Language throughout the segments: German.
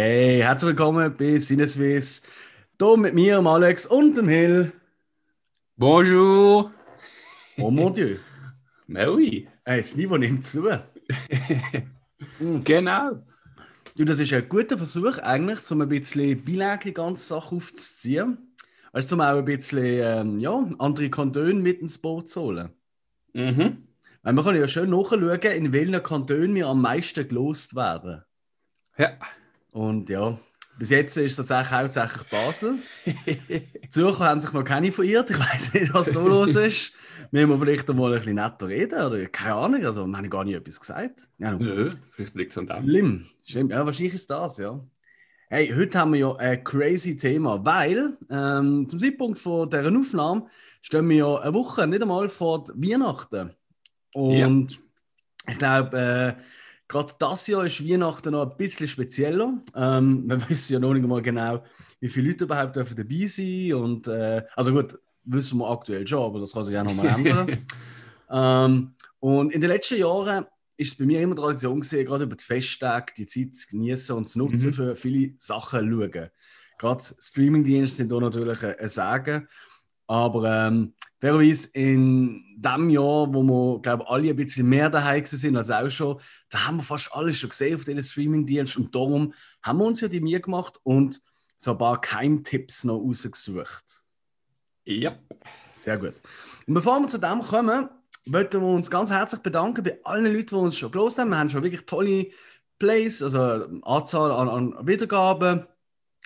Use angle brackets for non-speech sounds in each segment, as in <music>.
Hey, herzlich willkommen bei Sinneswiss. Hier mit mir, dem Alex und dem Hill. Bonjour. Oh mon Dieu. <laughs> Oui. Hey, das Niveau nimmt zu. <laughs> Genau. Du, das ist ein guter Versuch eigentlich, um ein bisschen Beilage die ganze Sache aufzuziehen. Also um auch ein bisschen ähm, ja, andere Kantone mit ins Boot zu holen. Mhm. Weil man kann ja schön nachschauen, in welchen Kantonen wir am meisten gelost werden. Ja. Und ja, bis jetzt ist es tatsächlich hauptsächlich Basel. Die <laughs> Zürcher haben sich noch keine verirrt. Ich weiß nicht, was da los ist. Wir müssen vielleicht mal ein bisschen netter reden. Oder keine Ahnung. Also, wir haben gar nicht etwas gesagt. Ja. Nö, vielleicht liegt es an dem. Schlimm. Schlimm. Ja, wahrscheinlich ist das, ja. Hey, heute haben wir ja ein crazy Thema, weil ähm, zum Zeitpunkt von dieser Aufnahme stehen wir ja eine Woche nicht einmal vor Weihnachten. Und ich glaube, äh, gerade das Jahr ist Weihnachten noch ein bisschen spezieller. Ähm, wir <laughs> wissen ja noch nicht mal genau, wie viele Leute überhaupt dürfen dabei sein und äh, also gut, wissen wir aktuell schon, aber das kann sich auch noch mal <laughs> ändern. ähm, und in den letzten Jahren ist es bei mir immer Tradition gesehen, gerade über die Festtage die Zeit zu genießen und zu nutzen Mhm. für viele Sachen zu schauen. Gerade Streamingdienste sind da natürlich ein ein Sagen. Aber ähm, fairerweise in dem Jahr, wo wir, glaube alle ein bisschen mehr daheim sind als auch schon, da haben wir fast alles schon gesehen auf diesen Streamingdiensten und darum haben wir uns ja die Mühe gemacht und so ein paar Keimtipps noch rausgesucht. Ja. Sehr gut. Und bevor wir zu dem kommen, wollten wir uns ganz herzlich bedanken bei allen Leuten, die uns schon gelost haben. Wir haben schon wirklich tolle Plays, also Anzahl an, an Wiedergaben.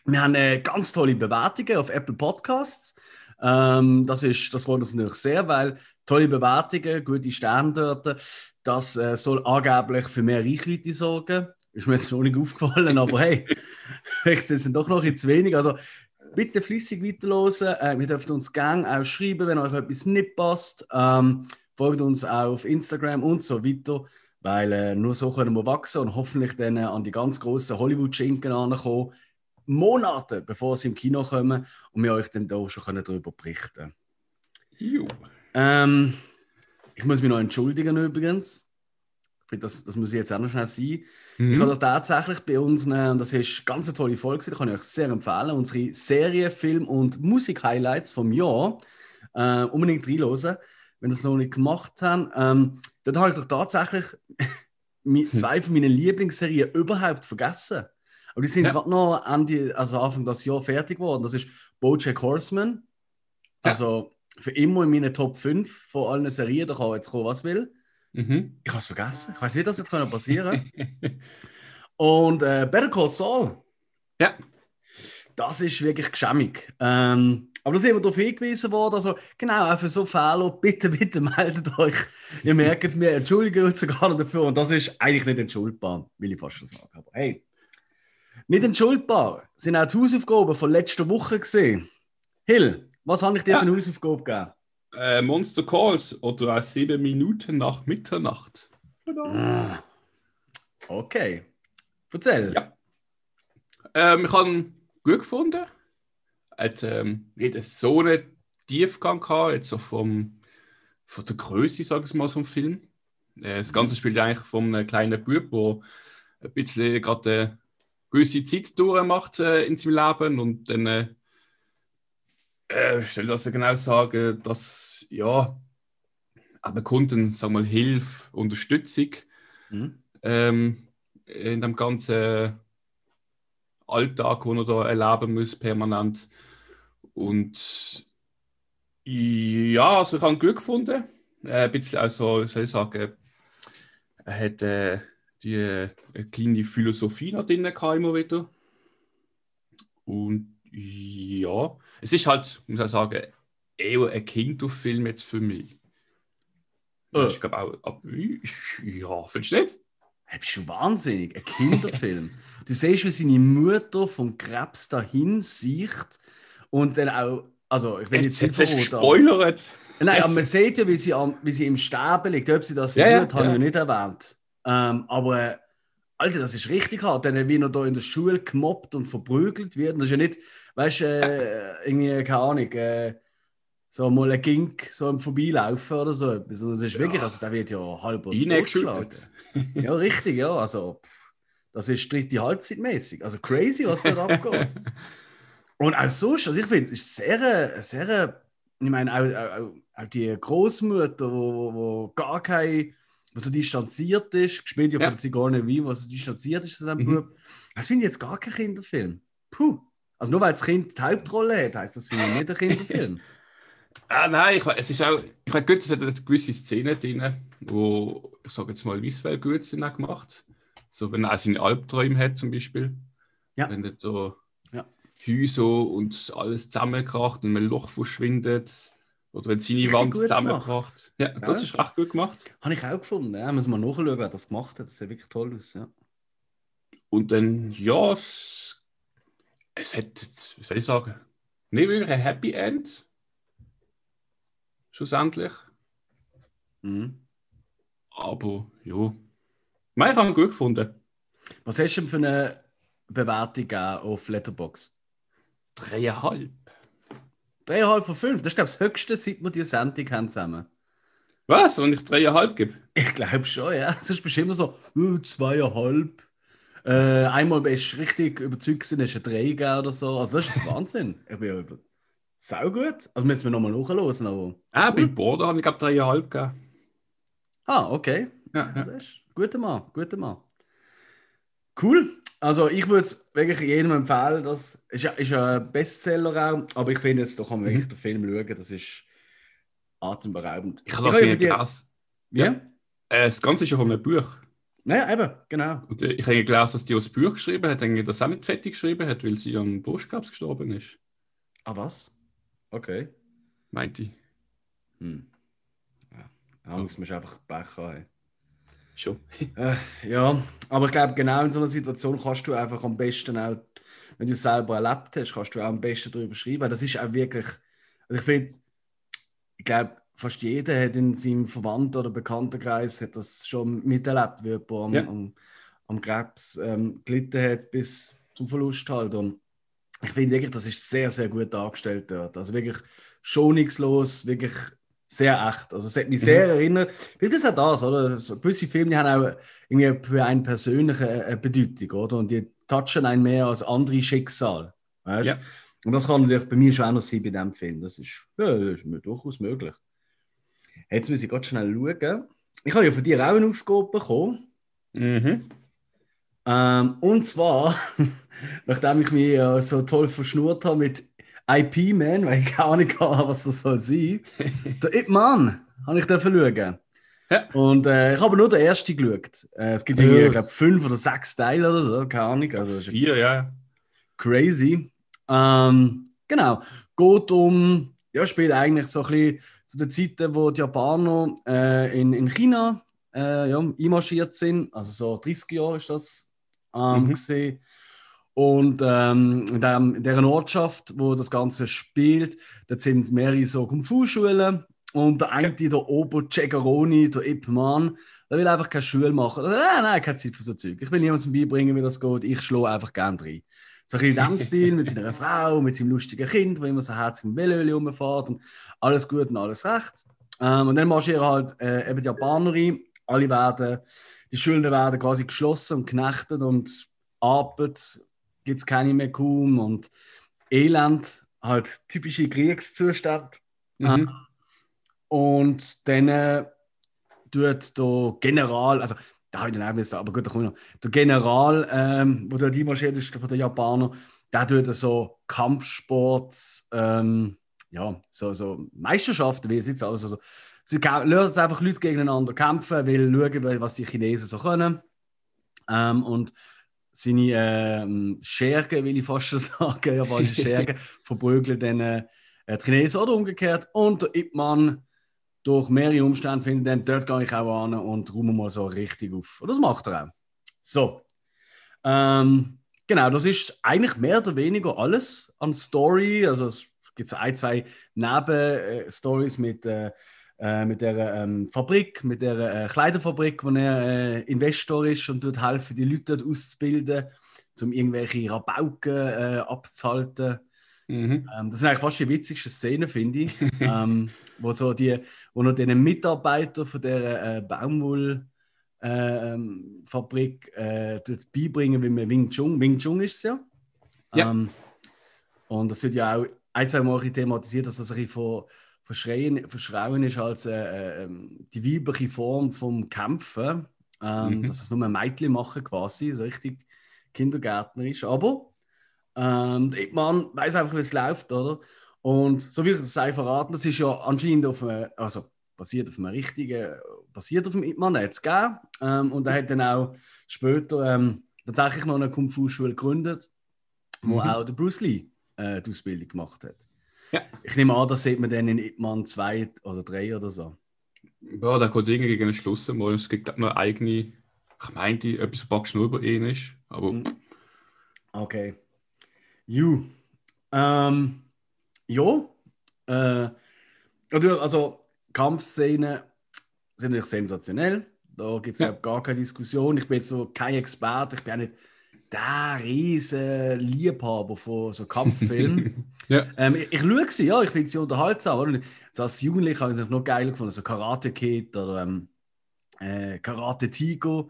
Wir haben äh, ganz tolle Bewertungen auf Apple Podcasts. Ähm, das, ist, das freut uns natürlich sehr, weil tolle Bewertungen, gute Sterne dort, das äh, soll angeblich für mehr Reichweite sorgen. Ist mir jetzt noch nicht aufgefallen, aber hey, <laughs> vielleicht sind es doch noch ein zu wenig. Also bitte flüssig weiterhören. Äh, wir dürfen uns gerne auch schreiben, wenn euch etwas nicht passt. Ähm, folgt uns auch auf Instagram und so weiter, weil äh, nur so können wir wachsen und hoffentlich dann äh, an die ganz großen Hollywood-Schinken ankommen. Monate bevor sie im Kino kommen und wir euch dann da schon können darüber berichten Jo. ähm, Ich muss mich noch entschuldigen übrigens. Ich finde, Das, das muss ich jetzt auch noch schnell sein. Ich habe Mhm. doch tatsächlich bei uns, und das ist eine ganz tolle Folge, die kann ich euch sehr empfehlen, unsere Serie, Film und Musik-Highlights vom Jahr äh, unbedingt reinhören, wenn ihr es noch nicht gemacht habt. Ähm, dort habe ich doch tatsächlich <laughs> mi- zwei von meinen Lieblingsserien überhaupt vergessen. Aber die sind Ja. gerade noch Ende, also Anfang des Jahres fertig geworden. Das ist BoJack Horseman. Ja. Also für immer in meinen Top 5 von allen Serien. Da kann jetzt kommen, was will. Mhm. Ich habe es vergessen. Ich weiß nicht, was jetzt können passieren <laughs> Und äh, Better Call Saul, Ja. das ist wirklich geschämig. Ähm, aber da sind wir darauf hingewiesen worden. Also, genau, auch für so Fehler, bitte, bitte meldet euch. Ihr merkt es, wir entschuldigen uns sogar noch dafür. Und das ist eigentlich nicht entschuldbar, will ich fast schon sagen. Aber hey, nicht entschuldbar sind auch die Hausaufgaben von letzter Woche gesehen. Hill, was habe ich dir Ja. für eine Hausaufgabe gegeben? Äh, Monster Calls oder sieben Minuten nach Mitternacht. Ah, Okay. Erzähl. Ja. Ähm, ich habe ihn gut gefunden. Hat ähm, nicht so einen Tiefgang gehabt, jetzt so vom, von der Größe, sage ich mal, vom Film. Äh, das Ganze spielt eigentlich von einem kleinen Bub, der ein bisschen gerade eine gewisse Zeit durchmacht äh, in seinem Leben und dann, äh, äh, ich das genau sagen, dass, ja, aber Kunden, sagen wir mal, Hilfe, Unterstützung Hm? ähm, in dem ganzen Alltag, den er da erleben muss, permanent. Und ja, also ich habe gut gefunden. Äh, ein bisschen auch so, soll ich sagen, er hat äh, die äh, eine kleine Philosophie noch drin gehabt, immer wieder. Und ja, es ist halt, muss ich sagen, eher ein Kinderfilm jetzt für mich. Äh. Ich glaube auch, ab, ja, findest du nicht? Bist du wahnsinnig? Ein Kinderfilm. <laughs> du siehst, wie seine Mutter vom Krebs dahin sieht und dann auch, also ich will jetzt, Jetzt, nicht gespoilert. Nein, Jetzt- aber man sieht ja, wie sie, am, wie sie im Sterben liegt. Ob sie das Ja, ja, tut, habe ja. ich ja nicht erwähnt. Ähm, aber Alter, das ist richtig hart. Denn wie er da in der Schule gemobbt und verprügelt wird. Das ist ja nicht, weißt du, äh, irgendwie, keine Ahnung, äh, so mal ein Gink so im Vorbeilaufen oder so etwas. Und das ist Ja. wirklich, also der wird ja halb Eingeschüttet. Ja, richtig, ja. Also, pff, Das ist dritte Halbzeit mäßig. Also crazy, was da <laughs> abgeht. Und auch sonst, also ich finde, es ist sehr, sehr, ich meine, auch, auch, auch die Großmutter, wo, wo, wo gar kein, was so distanziert ist, gespielt ja von Sigourney Weaver, was so distanziert ist, das Mhm. Bub. Das finde ich jetzt gar kein Kinderfilm. Puh. Also nur weil das Kind die Hauptrolle hat, heißt das für mich nicht ein Kinderfilm. <laughs> Ah, nein, ich, es ist auch, ich weiß gut, es hat gewisse Szenen drin, wo, ich sage jetzt mal, visuell gut sind auch gemacht. So, wenn er auch seine Albträume hat, zum Beispiel. Ja. Wenn er so Ja. Häuser und alles zusammenkracht und ein Loch verschwindet. Oder wenn seine Richtig Wand gut zusammenkracht. Ja, das Ja. ist recht gut gemacht. Habe ich auch gefunden. Ja, muss man nachschauen, wer das gemacht hat. Das sieht wirklich toll aus. Ja. Und dann, ja, es, es hat, wie soll ich sagen, nicht wirklich ein Happy End. Schlussendlich. Mhm. Aber, ja. Nein, ich habe ihn gut gefunden. Was hast du denn für eine Bewertung auf Letterboxd? Dreieinhalb. Dreieinhalb von fünf. Das ist, glaube ich, das Höchste, seit wir die Sendung haben zusammen. Was? Wenn ich dreieinhalb gebe? Ich glaube schon, ja. Sonst bist du immer so, uh, zweieinhalb. Äh, einmal bist du richtig überzeugt, gewesen, hast du ein Drei gegeben oder so. Also, das ist jetzt Wahnsinn. <laughs> Ich bin ja über. Sau gut. Also, müssen wir nochmal nachhören. Aber... Ah, bei Border habe ich glaube dreieinhalb gegeben. Ah, okay. Ja, Das ja. ist guter Mann, guter Mann. Cool. Also ich würde es wirklich jedem empfehlen. Das ist ja, ist ja ein Bestseller auch, aber ich finde jetzt, da kann man wirklich Mhm. den Film schauen. Das ist atemberaubend. Ich habe das habe in ja gelesen. Ja? Äh, das Ganze ist ja von einem Buch. Naja, eben, genau. Und äh, ich habe gelesen, dass die das Buch geschrieben hat, denke das auch nicht fertig geschrieben hat, weil sie an Brustkrebs gestorben ist. Ah, was? Okay. Meinte ich. Hm. Ja, da muss man einfach Pech haben. Schon. <laughs> Äh, ja, aber ich glaube, genau in so einer Situation kannst du einfach am besten auch, wenn du es selber erlebt hast, kannst du auch am besten darüber schreiben. Das ist auch wirklich, also ich finde, ich glaube, fast jeder hat in seinem Verwandten- oder Bekanntenkreis hat das schon miterlebt, wie jemand am, Ja. am, am Krebs ähm, gelitten hat bis zum Verlust halt. Und ich finde wirklich, das ist sehr, sehr gut dargestellt dort. Also wirklich schonungslos, wirklich sehr echt. Also es hat mich sehr erinnert, weil das ist auch das, oder? So gewisse Filme die haben auch irgendwie für einen persönliche äh, Bedeutung, oder? Und die touchen einen mehr als andere Schicksal. Weißt? Ja. Und das kann natürlich bei mir schon auch noch sein bei diesem Film. Das ist, ja, das ist mir durchaus möglich. Jetzt muss ich ganz schnell schauen. Ich habe ja von dir auch eine Aufgabe bekommen. Mhm. Ähm, und zwar, <laughs> nachdem ich mich äh, so toll verschnurrt habe mit IP Man, weil ich gar nicht habe, was das soll sein. <laughs> der Ip Man habe ich schauen. Ja. Und äh, ich habe nur den ersten geschaut. Äh, es gibt Ja. irgendwie, ich glaube, fünf oder sechs Teile oder so, keine Ahnung. Also, Vier, ja. crazy. Ähm, genau. Geht um, ja, spielt eigentlich so ein bisschen zu den Zeiten, wo die Japaner äh, in, in China äh, ja, einmarschiert sind. Also so 30 Jahre ist das ähm, Mhm. gesehen. Und ähm, in, dem, in dieser Ortschaft, wo das Ganze spielt, da sind mehrere so Kung-Fu-Schulen. Und der eine, der Ober Cegaroni, der Ip Man, der will einfach keine Schule machen. Nein, nein, keine Zeit für so Zeug. Ich will niemandem beibringen, wie das geht. Ich schlage einfach gern rein. So ein bisschen in diesem <laughs> Stil, mit seiner Frau, mit seinem lustigen Kind, wo immer so herzig im Velöli rumfährt und alles gut und alles recht. Ähm, und dann marschieren halt äh, eben die Japaner rein. Alle werden, die Schulden werden quasi geschlossen und knechtet und Arbeit gibt es keine mehr kaum und Elend, halt typische Kriegszustand. Mhm. Und dann äh, tut der General, also da habe ich dann auch müssen, aber gut, da komme ich noch. Der General, ähm, wo dort einmarschiert ist von den Japanern, der tut so Kampfsports, ähm, ja, so, so Meisterschaften, wie es jetzt. Also, sie kä- lassen einfach Leute gegeneinander kämpfen, will schauen, was die Chinesen so können. Ähm, und seine ähm, Schergen, will ich fast schon <laughs> sagen, japanische <laughs> Schergen, verprügeln dann äh, die Chinesen oder umgekehrt. Und der Ip Man durch mehrere Umstände findet dann, dort gehe ich auch an und räume mal so richtig auf. Und das macht er auch. So. Ähm, genau, das ist eigentlich mehr oder weniger alles an Story. Also es gibt ein, zwei Nebenstories mit, äh, äh, mit der ähm, Fabrik, mit der äh, Kleiderfabrik, wo er äh, Investor ist und dort helfen, die Leute dort auszubilden, um irgendwelche Rabauken äh, abzuhalten. Mhm. Ähm, das sind eigentlich fast die witzigsten Szenen, finde ich. <laughs> ähm, wo, so die, wo noch den Mitarbeiter von der äh, Baumwoll äh, ähm, äh, beibringen, wie man Wing Chun, Wing Chun ist es ja. Ja. Ähm, und das wird ja auch ein, zwei Mal thematisiert, dass das ein bisschen von, von, Schreien, von Schrauen ist als äh, ähm, die weibliche Form vom Kämpfen. Ähm, Mhm. Dass es nur ein Mädchen machen quasi, so richtig kindergärtnerisch. Aber ähm, Man weiß einfach, wie es läuft, oder? Und so wie ich es sei verraten, das ist ja anscheinend auf einem, also basiert auf einem richtigen, basiert auf dem Ip Man, der hat es gegeben. Ähm, und er hat dann auch später ähm, tatsächlich noch eine Kung-Fu-Schule gegründet, wo Mhm. auch der Bruce Lee äh, die Ausbildung gemacht hat. Ja. Ich nehme an, das sieht man dann in Ip Man 2 oder 3 oder so. Ja, der geht irgendwie gegen den Schluss mal. Es gibt noch eine eigene, ich meinte, etwas paar Schnur über ihn ist. Aber Mhm. Okay. You. Ähm, ja. Äh, natürlich, also Kampfszenen sind natürlich sensationell. Da gibt es Ja. gar keine Diskussion. Ich bin jetzt so kein Experte, ich bin auch nicht der riesen Liebhaber von so Kampffilmen. <laughs> ja. ähm, ich, ich schaue sie, ja, ich finde sie unterhaltsam. Oder? So als Jugendlicher habe ich es noch geiler gefunden, so Karate Kid oder ähm, äh, Karate Tiger,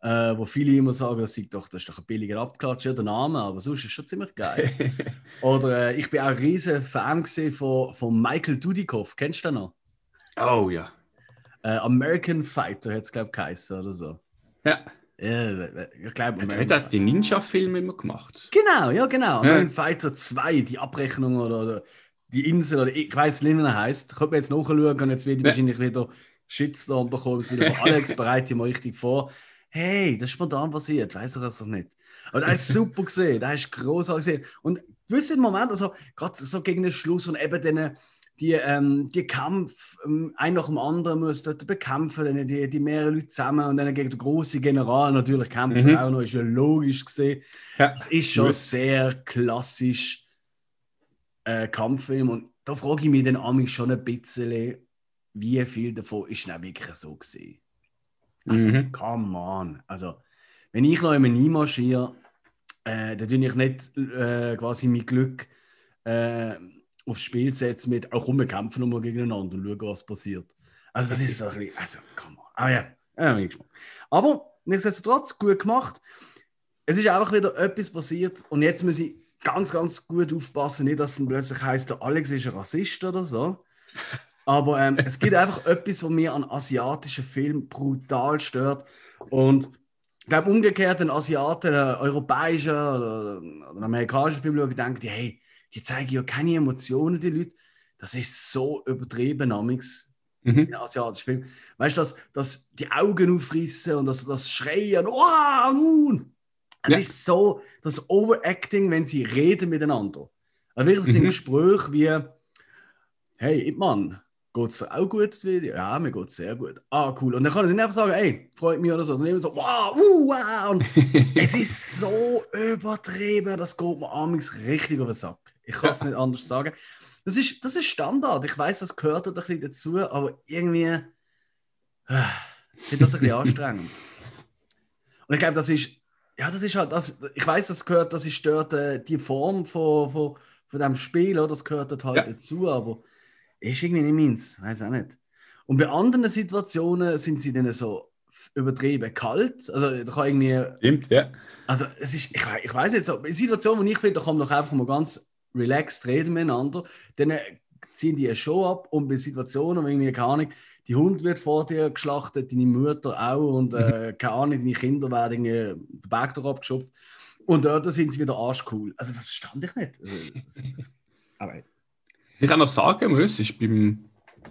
äh, wo viele immer sagen, das, sei doch, das ist doch ein billiger Abklatsch, ja, der Name, aber sonst ist es schon ziemlich geil. <laughs> oder äh, ich bin auch ein riesen Fan von, von Michael Dudikoff, kennst du den noch? oh ja. Äh, American Fighter hat es, glaube ich, geheißen oder so. Ja. Ja, ich glaube, Hat er hat die Ninja-Filme immer gemacht? Genau, ja, genau. Ja. Fighter 2, die Abrechnung oder, oder die Insel, oder ich weiß nicht, wie er heißt. Könnte man jetzt nachschauen und jetzt werde ich Ja. wahrscheinlich wieder Shitstorm bekommen. aber Alex <laughs> bereitet mal richtig vor. Hey, das ist spontan passiert, weiß ich das doch nicht. Aber das ist <laughs> super gesehen, das ist großartig gesehen. Und gewisse Momente, also gerade so gegen den Schluss und eben den, die, ähm, die Kampf, ähm, ein nach dem anderen muss dort bekämpfen, dann die, die mehreren Leute zusammen und dann gegen den großen General natürlich kämpfen Mhm. auch noch, ist ja logisch gesehen. Ja. Das ist schon Muss. sehr klassisch äh, Kampffilm und da frage ich mich dann amigs schon ein bisschen, wie viel davon ist denn wirklich so gesehen. Also, Mhm. come on. Also, wenn ich noch einmal einmarschiere, äh, dann tue ich nicht äh, quasi mein Glück äh, aufs Spiel setzen mit, auch komm, wir kämpfen nochmal gegeneinander und schauen, was passiert. Also, das ist so ein bisschen, also, come on. Aber ja, ja. Aber nichtsdestotrotz, gut gemacht. Es ist einfach wieder etwas passiert und jetzt muss ich ganz, ganz gut aufpassen, nicht, dass es plötzlich heisst, der Alex ist ein Rassist oder so. Aber ähm, es gibt einfach etwas, was mir an asiatischen Filmen brutal stört. Und ich glaube, umgekehrt, ein Asiaten, ein europäischer oder, oder ein amerikanischer Film schauen, denken die, hey, die zeigen ja keine Emotionen, die Leute. Das ist so übertrieben, amix Mhm. in asiatischen Filmen. Weißt du, dass, dass die Augen aufrissen und das, das Schreien, oh, nun! Es Ja. ist so das Overacting, wenn sie reden miteinander. Also wirklich, das sind Mhm. Gespräche wie, hey, Mann, geht's dir auch gut? Ja, mir geht's sehr gut. Ah, cool. Und dann kann er nicht einfach sagen, hey, freut mich oder so. Sondern immer so, wow, uh, wow. Und <laughs> es ist so übertrieben, das geht mir amigs richtig auf den Sack. Ich kann es nicht anders sagen. Das ist, das ist Standard. Ich weiß, das gehört dort ein bisschen dazu, aber irgendwie äh, ich finde das ein bisschen <laughs> anstrengend. Und ich glaube, das ist, ja, das ist halt, das, ich weiß, das gehört, das ist dort äh, die Form von, von, von dem Spiel, oder? das gehört halt Ja. dazu, aber ist irgendwie nicht meins, weiß auch nicht. Und bei anderen Situationen sind sie dann so übertrieben kalt. Also da kann irgendwie Stimmt, ja. also es ist, ich, ich weiß so, in Situationen, wo ich finde, da kann man doch einfach mal ganz relaxed reden miteinander, dann äh, ziehen die eine Show ab und bei Situationen, wo irgendwie, keine Ahnung, die Hund wird vor dir geschlachtet, deine Mutter auch und äh, keine Ahnung, deine Kinder werden irgendwie den Berg da abgeschupft und dort sind sie wieder arschcool. Also das stand ich nicht. Also, das, das, <laughs> aber, Was ich auch noch sagen muss, ist beim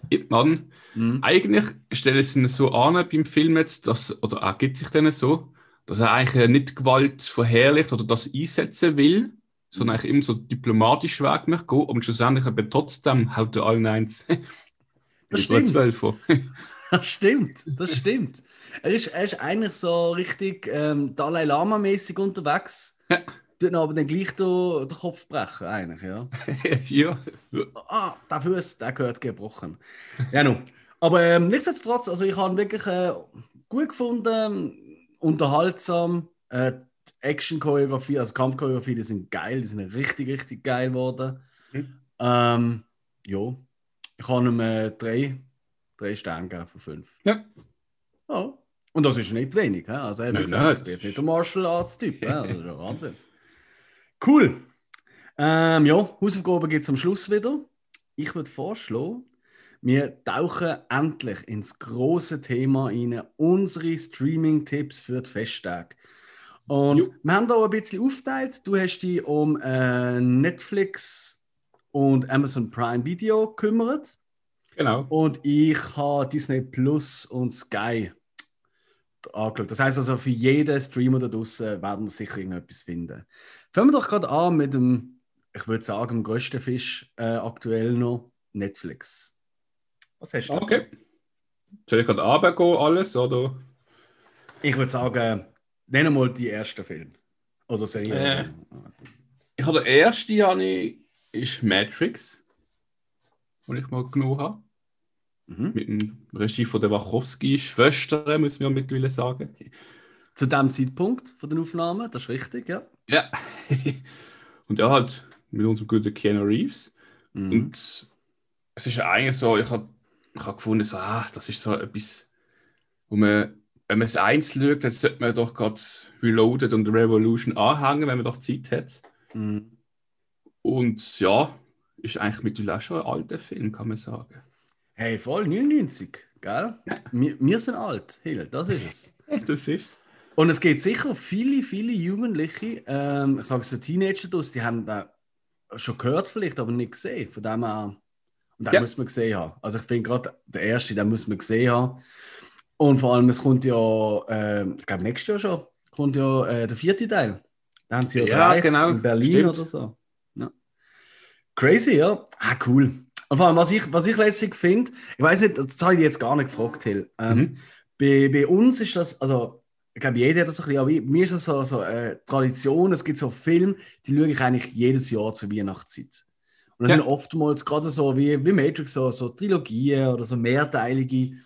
Ip Man, mhm. eigentlich stellen sie ihn so an beim Film jetzt, dass, oder er gibt sich denen so, dass er eigentlich nicht Gewalt verherrlicht oder das einsetzen will, sondern eigentlich immer so diplomatisch Weg möchte gehen, aber schlussendlich aber trotzdem haut er allen eins. <laughs> Das stimmt. <laughs> <laughs> Das stimmt, das stimmt. Er ist, er ist eigentlich so richtig ähm, Dalai Lama-mäßig unterwegs. Ja. Tut aber dann gleich den, den Kopf brechen, eigentlich, ja. ja. Ah, der Fuß, der gehört gebrochen. Ja, nun. Aber ähm, nichtsdestotrotz, also ich habe ihn wirklich äh, gut gefunden, unterhaltsam. Äh, Action-Choreografie, also Kampfchoreografie, die sind geil, die sind richtig, richtig geil geworden. Mhm. Ähm, ja, ich habe ihm äh, drei, drei Sterne gegeben von fünf. Ja. Ja, Und das ist nicht wenig. hä? Also, wie Nein, gesagt, nein. ich bin jetzt nicht der Martial Arts Typ. hä? Das ist ja Wahnsinn. Cool. Ähm, ja, Hausaufgaben gibt es am Schluss wieder. Ich würde vorschlagen, wir tauchen endlich ins große Thema rein, unsere Streaming-Tipps für die Festtage. Und Jo. wir haben da ein bisschen aufgeteilt. Du hast dich um äh, Netflix und Amazon Prime Video gekümmert. Genau. Und ich habe Disney Plus und Sky angeschaut. Das heißt also, für jeden Streamer da draußen werden wir sicher irgendetwas finden. Fangen wir doch gerade an mit dem, ich würde sagen, dem größten Fisch äh, aktuell noch, Netflix. Was hast du dazu? Okay. Soll ich gerade runtergehen, alles? Oder? Ich würde sagen, nenn mal die ersten Filme. Oder Serie. Äh. Ich habe den ersten, ich, ist Matrix, den ich mal genommen habe. Mhm. Mit dem Regie von der Wachowski-Schwestern, muss man ja mittlerweile sagen. Zu dem Zeitpunkt von den Aufnahmen, das ist richtig, ja. Ja. <laughs> Und ja, halt mit unserem guten Keanu Reeves. Mhm. Und es ist ja eigentlich so, ich habe ich hab gefunden, so, ah, das ist so etwas, wo man, wenn man es eins schaut, dann sollte man doch gerade Reloaded und Revolution anhängen, wenn man doch Zeit hat. Mhm. Und ja, ist eigentlich mittlerweile auch schon ein alter Film, kann man sagen. Hey, voll 99, gell? Ja. Wir, wir sind alt, Hill, das ist es. <laughs> Das ist Und es gibt sicher viele, viele Jugendliche, ähm, ich sage so Teenager die haben da schon gehört vielleicht, aber nicht gesehen. Von dem her, und den Ja. muss man gesehen haben. Also ich finde gerade der erste, den muss man gesehen haben. Und vor allem, es kommt ja, ähm, ich glaube nächstes Jahr schon, kommt ja äh, der vierte Teil. Da haben sie ja, Ja, gedreht genau, in Berlin stimmt. oder so. Ja. Crazy, ja. Ah, cool. Und vor allem, was ich, was ich lässig finde, ich weiß nicht, das habe ich jetzt gar nicht gefragt, Hill. Ähm, Mhm. bei, bei uns ist das, also ich glaube, jeder hat das ein bisschen, aber mir ist das so, so eine Tradition, es gibt so Filme, die schaue ich eigentlich jedes Jahr zur Weihnachtszeit. Und das Ja. sind oftmals gerade so wie, wie Matrix, so, so Trilogien oder so mehrteilige,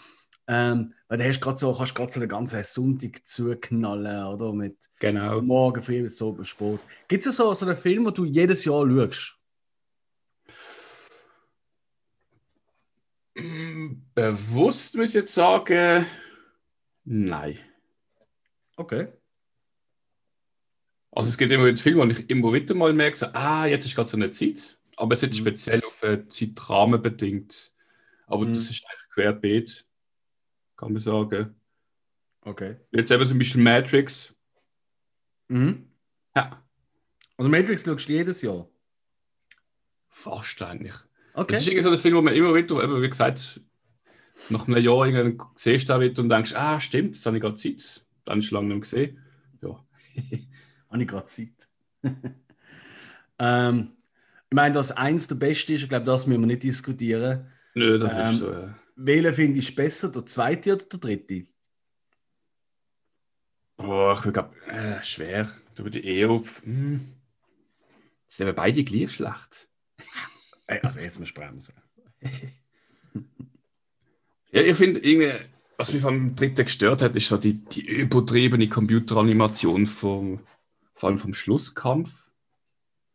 ähm, weil da hast du gerade so, kannst gerade so den ganzen Sonntag zuknallen, oder? Mit Genau. Morgen früh bis so Sport. Gibt es so, so einen Film, den du jedes Jahr schaust? Bewusst muss ich jetzt sagen, nein. Okay. Also es gibt immer wieder Filme, wo ich immer wieder mal merke, so, ah, jetzt ist gerade so eine Zeit. Aber es ist Mhm. speziell auf einen Zeitrahmen bedingt. Aber Mhm. das ist eigentlich querbeet, kann man sagen. Okay. Jetzt eben zum Beispiel Matrix. Mhm. Ja, Also Matrix schaust du jedes Jahr? fast eigentlich. Okay. Es ist irgendwie so ein Film, wo man immer wieder, eben, wie gesagt, nach einem Jahr irgendwann siehst du da wieder und denkst, ah, stimmt, jetzt habe ich gerade Zeit. Dann ist lange nicht gesehen. Ja. <laughs> Habe ich gerade Zeit. <laughs> ähm, ich meine, dass eins der Beste ist, ich glaube, das müssen wir nicht diskutieren. Nö, das Ähm, ist so. Äh, Wählen finde ich besser, der zweite oder der dritte? boah, ich glaube, äh, schwer. Da würde ich eher auf. Hm, sind eben beide gleich schlecht. Also jetzt musst du bremsen. <laughs> Ja, ich finde irgendwie, was mich vom dritten gestört hat, ist so die, die übertriebene Computeranimation vom, vor allem vom Schlusskampf.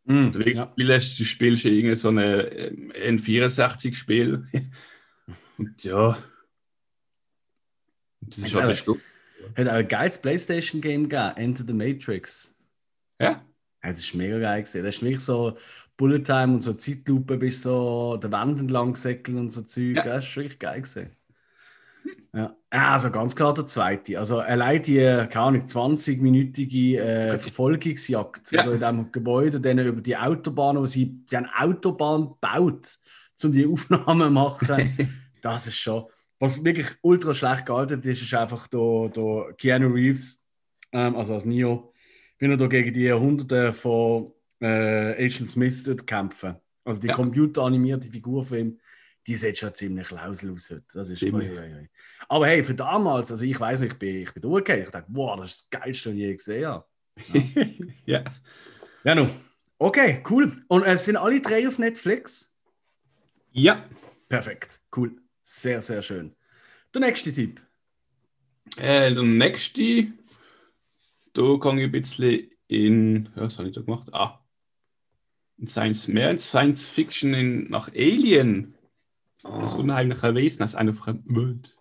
Mhm, Du, wirklich, ja. spielst, du spielst irgendwie so eine ähm, N64-Spiel. Und ja. Das ist halt der Schluss. Hat auch ein geiles Playstation-Game gegeben, Enter the Matrix. Ja? Das ist mega geil gesehen. Das ist wirklich so Bullet Time und so Zeitlupe, bist so der Wand entlang gesäckelt und so Zeug. Ja. Das ist wirklich geil gesehen. Ja, Ja, also ganz klar der zweite. Also allein die, keine Ahnung, 20-minütige äh, Verfolgungsjagd Ja. oder in diesem Gebäude, dann über die Autobahn, wo sie, sie haben Autobahn gebaut, um die <laughs> Aufnahmen zu machen. <laughs> das ist schon. Was wirklich ultra schlecht gealtert ist, ist einfach der, der Keanu Reeves, ähm, also als Neo, wenn er da gegen die Hunderte von äh, Agent Smiths dort kämpfen. Also die Ja. computeranimierte Figur von ihm, die sieht schon ziemlich lausel aus heute. Das ist ui, ui, ui. Aber hey, für damals, also ich weiß, ich bin, ich bin durchgegangen. Ich dachte, wow, das ist das Geilste, was ich je gesehen habe. <laughs> ja. Ja, nun. Okay, cool. Und äh, sind alle drei auf Netflix? Ja. Perfekt, cool. Sehr, sehr schön. Der nächste Tipp. Äh, der nächste, da kann ich ein bisschen in. Ja, was habe ich da gemacht? Ah. In Science, mehr in Science Fiction in, nach Alien. Das Oh, unheimliche Wesen aus einer fremden Welt.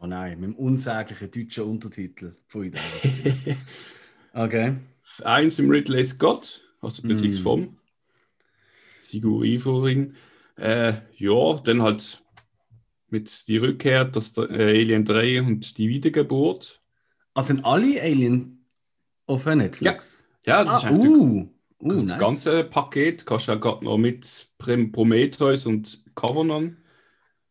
Oh nein, mit dem unsäglichen deutschen Untertitel. Pfui. <laughs> Okay. Das eins im Ridley Scott, also beziehungsweise Mm. vom Sigur Ivoring. Äh, ja, dann halt mit die Rückkehr, der äh, Alien 3 und die Wiedergeburt. Also sind alle Alien auf Netflix? Ja, das ist Ah, eigentlich uh, uh, das nice. ganze Paket. Kannst du ja gerade noch mit Prometheus und Covenant.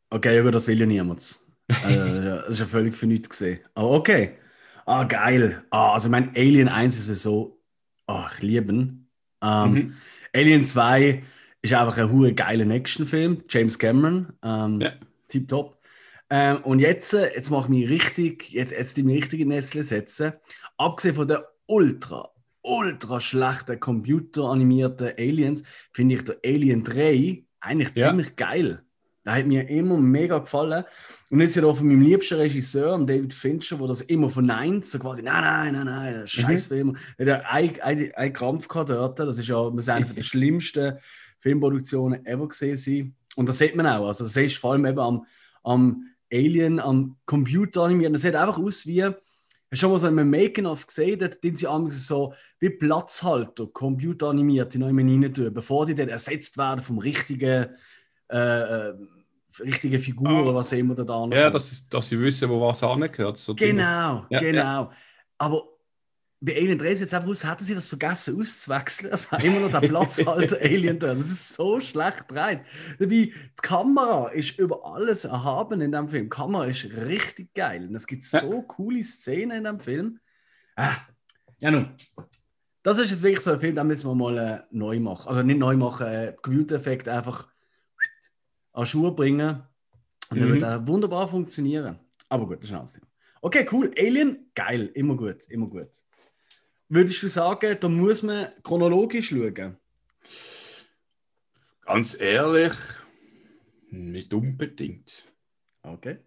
Okay, aber das will ja niemand. Also, das ist ja- das ist ja völlig für nichts gesehen. Aber okay. Ah, geil. Ah, also mein Alien 1 ist ja so, ah, ich liebe ihn. Ähm, Mhm. Alien 2 ist einfach ein hure geiler Action-Film. James Cameron. Ähm, Ja. Tipptopp. Ähm, und jetzt, äh, jetzt mache ich mich richtig, jetzt, jetzt die mich richtig in die Nestle setzen. Abgesehen von der ultra, ultra schlechten computeranimierten Aliens, finde ich der Alien 3 eigentlich Ja. ziemlich geil. Der hat mir immer mega gefallen. Und jetzt ja da von meinem liebsten Regisseur, David Fincher, wo das immer verneint, so quasi, nein, nein, nein, nein, ist scheiß Film. Er hat einen, einen, einen Krampf gehabt dort. Das ist ja muss eine der <laughs> schlimmsten Filmproduktionen ever gesehen sein. Und das sieht man auch. Also, das du vor allem eben am, am Alien, am Computer animieren. Das sieht einfach aus wie, hast schon mal so einen Making-of gesehen, dort tun sie amigs so wie Platzhalter, Computer animiert, die noch immer rein tun, bevor die dann ersetzt werden vom richtigen, äh, äh, richtigen Figur Ah. oder was immer da da noch Ja, kommt. dass, sie wissen, wo was angehört. So Genau, Ja, genau. Aber bei Alien 3 sieht es einfach aus, hätten sie das vergessen auszuwechseln. Also haben immer noch der Platzhalter <laughs> Alien da. Das ist so schlecht gedreht. Dabei, die Kamera ist über alles erhaben in dem Film. Die Kamera ist richtig geil. Und es gibt so coole Szenen in dem Film. Ah, ja, nun. Das ist jetzt wirklich so ein Film, den müssen wir mal äh, neu machen. Also nicht neu machen, äh, Computereffekt einfach an Schuhe bringen. Und dann Mhm. wird er wunderbar funktionieren. Aber gut, das ist ein anderes Thema. Okay, cool. Alien, geil. Immer gut, immer gut. Würdest du sagen, da muss man chronologisch schauen? Ganz ehrlich, nicht unbedingt. Okay.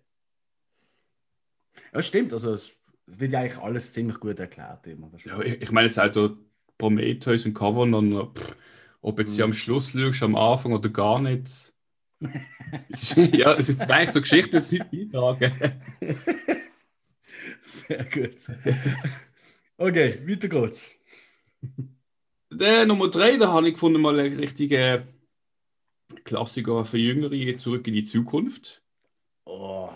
Ja, stimmt. Also es wird ja eigentlich alles ziemlich gut erklärt. Immer. Ja, ich, ich meine jetzt auch der Prometheus und Covenant, pff, ob jetzt sie Mhm. am Schluss schaust, am Anfang oder gar nicht. <laughs> es ist, ja, es ist eigentlich zur Geschichte jetzt nicht beitragen. <laughs> Sehr gut. Okay, weiter geht's. <laughs> Der Nummer 3, da habe ich gefunden, mal einen richtigen Klassiker für Jüngere, zurück in die Zukunft. Oh.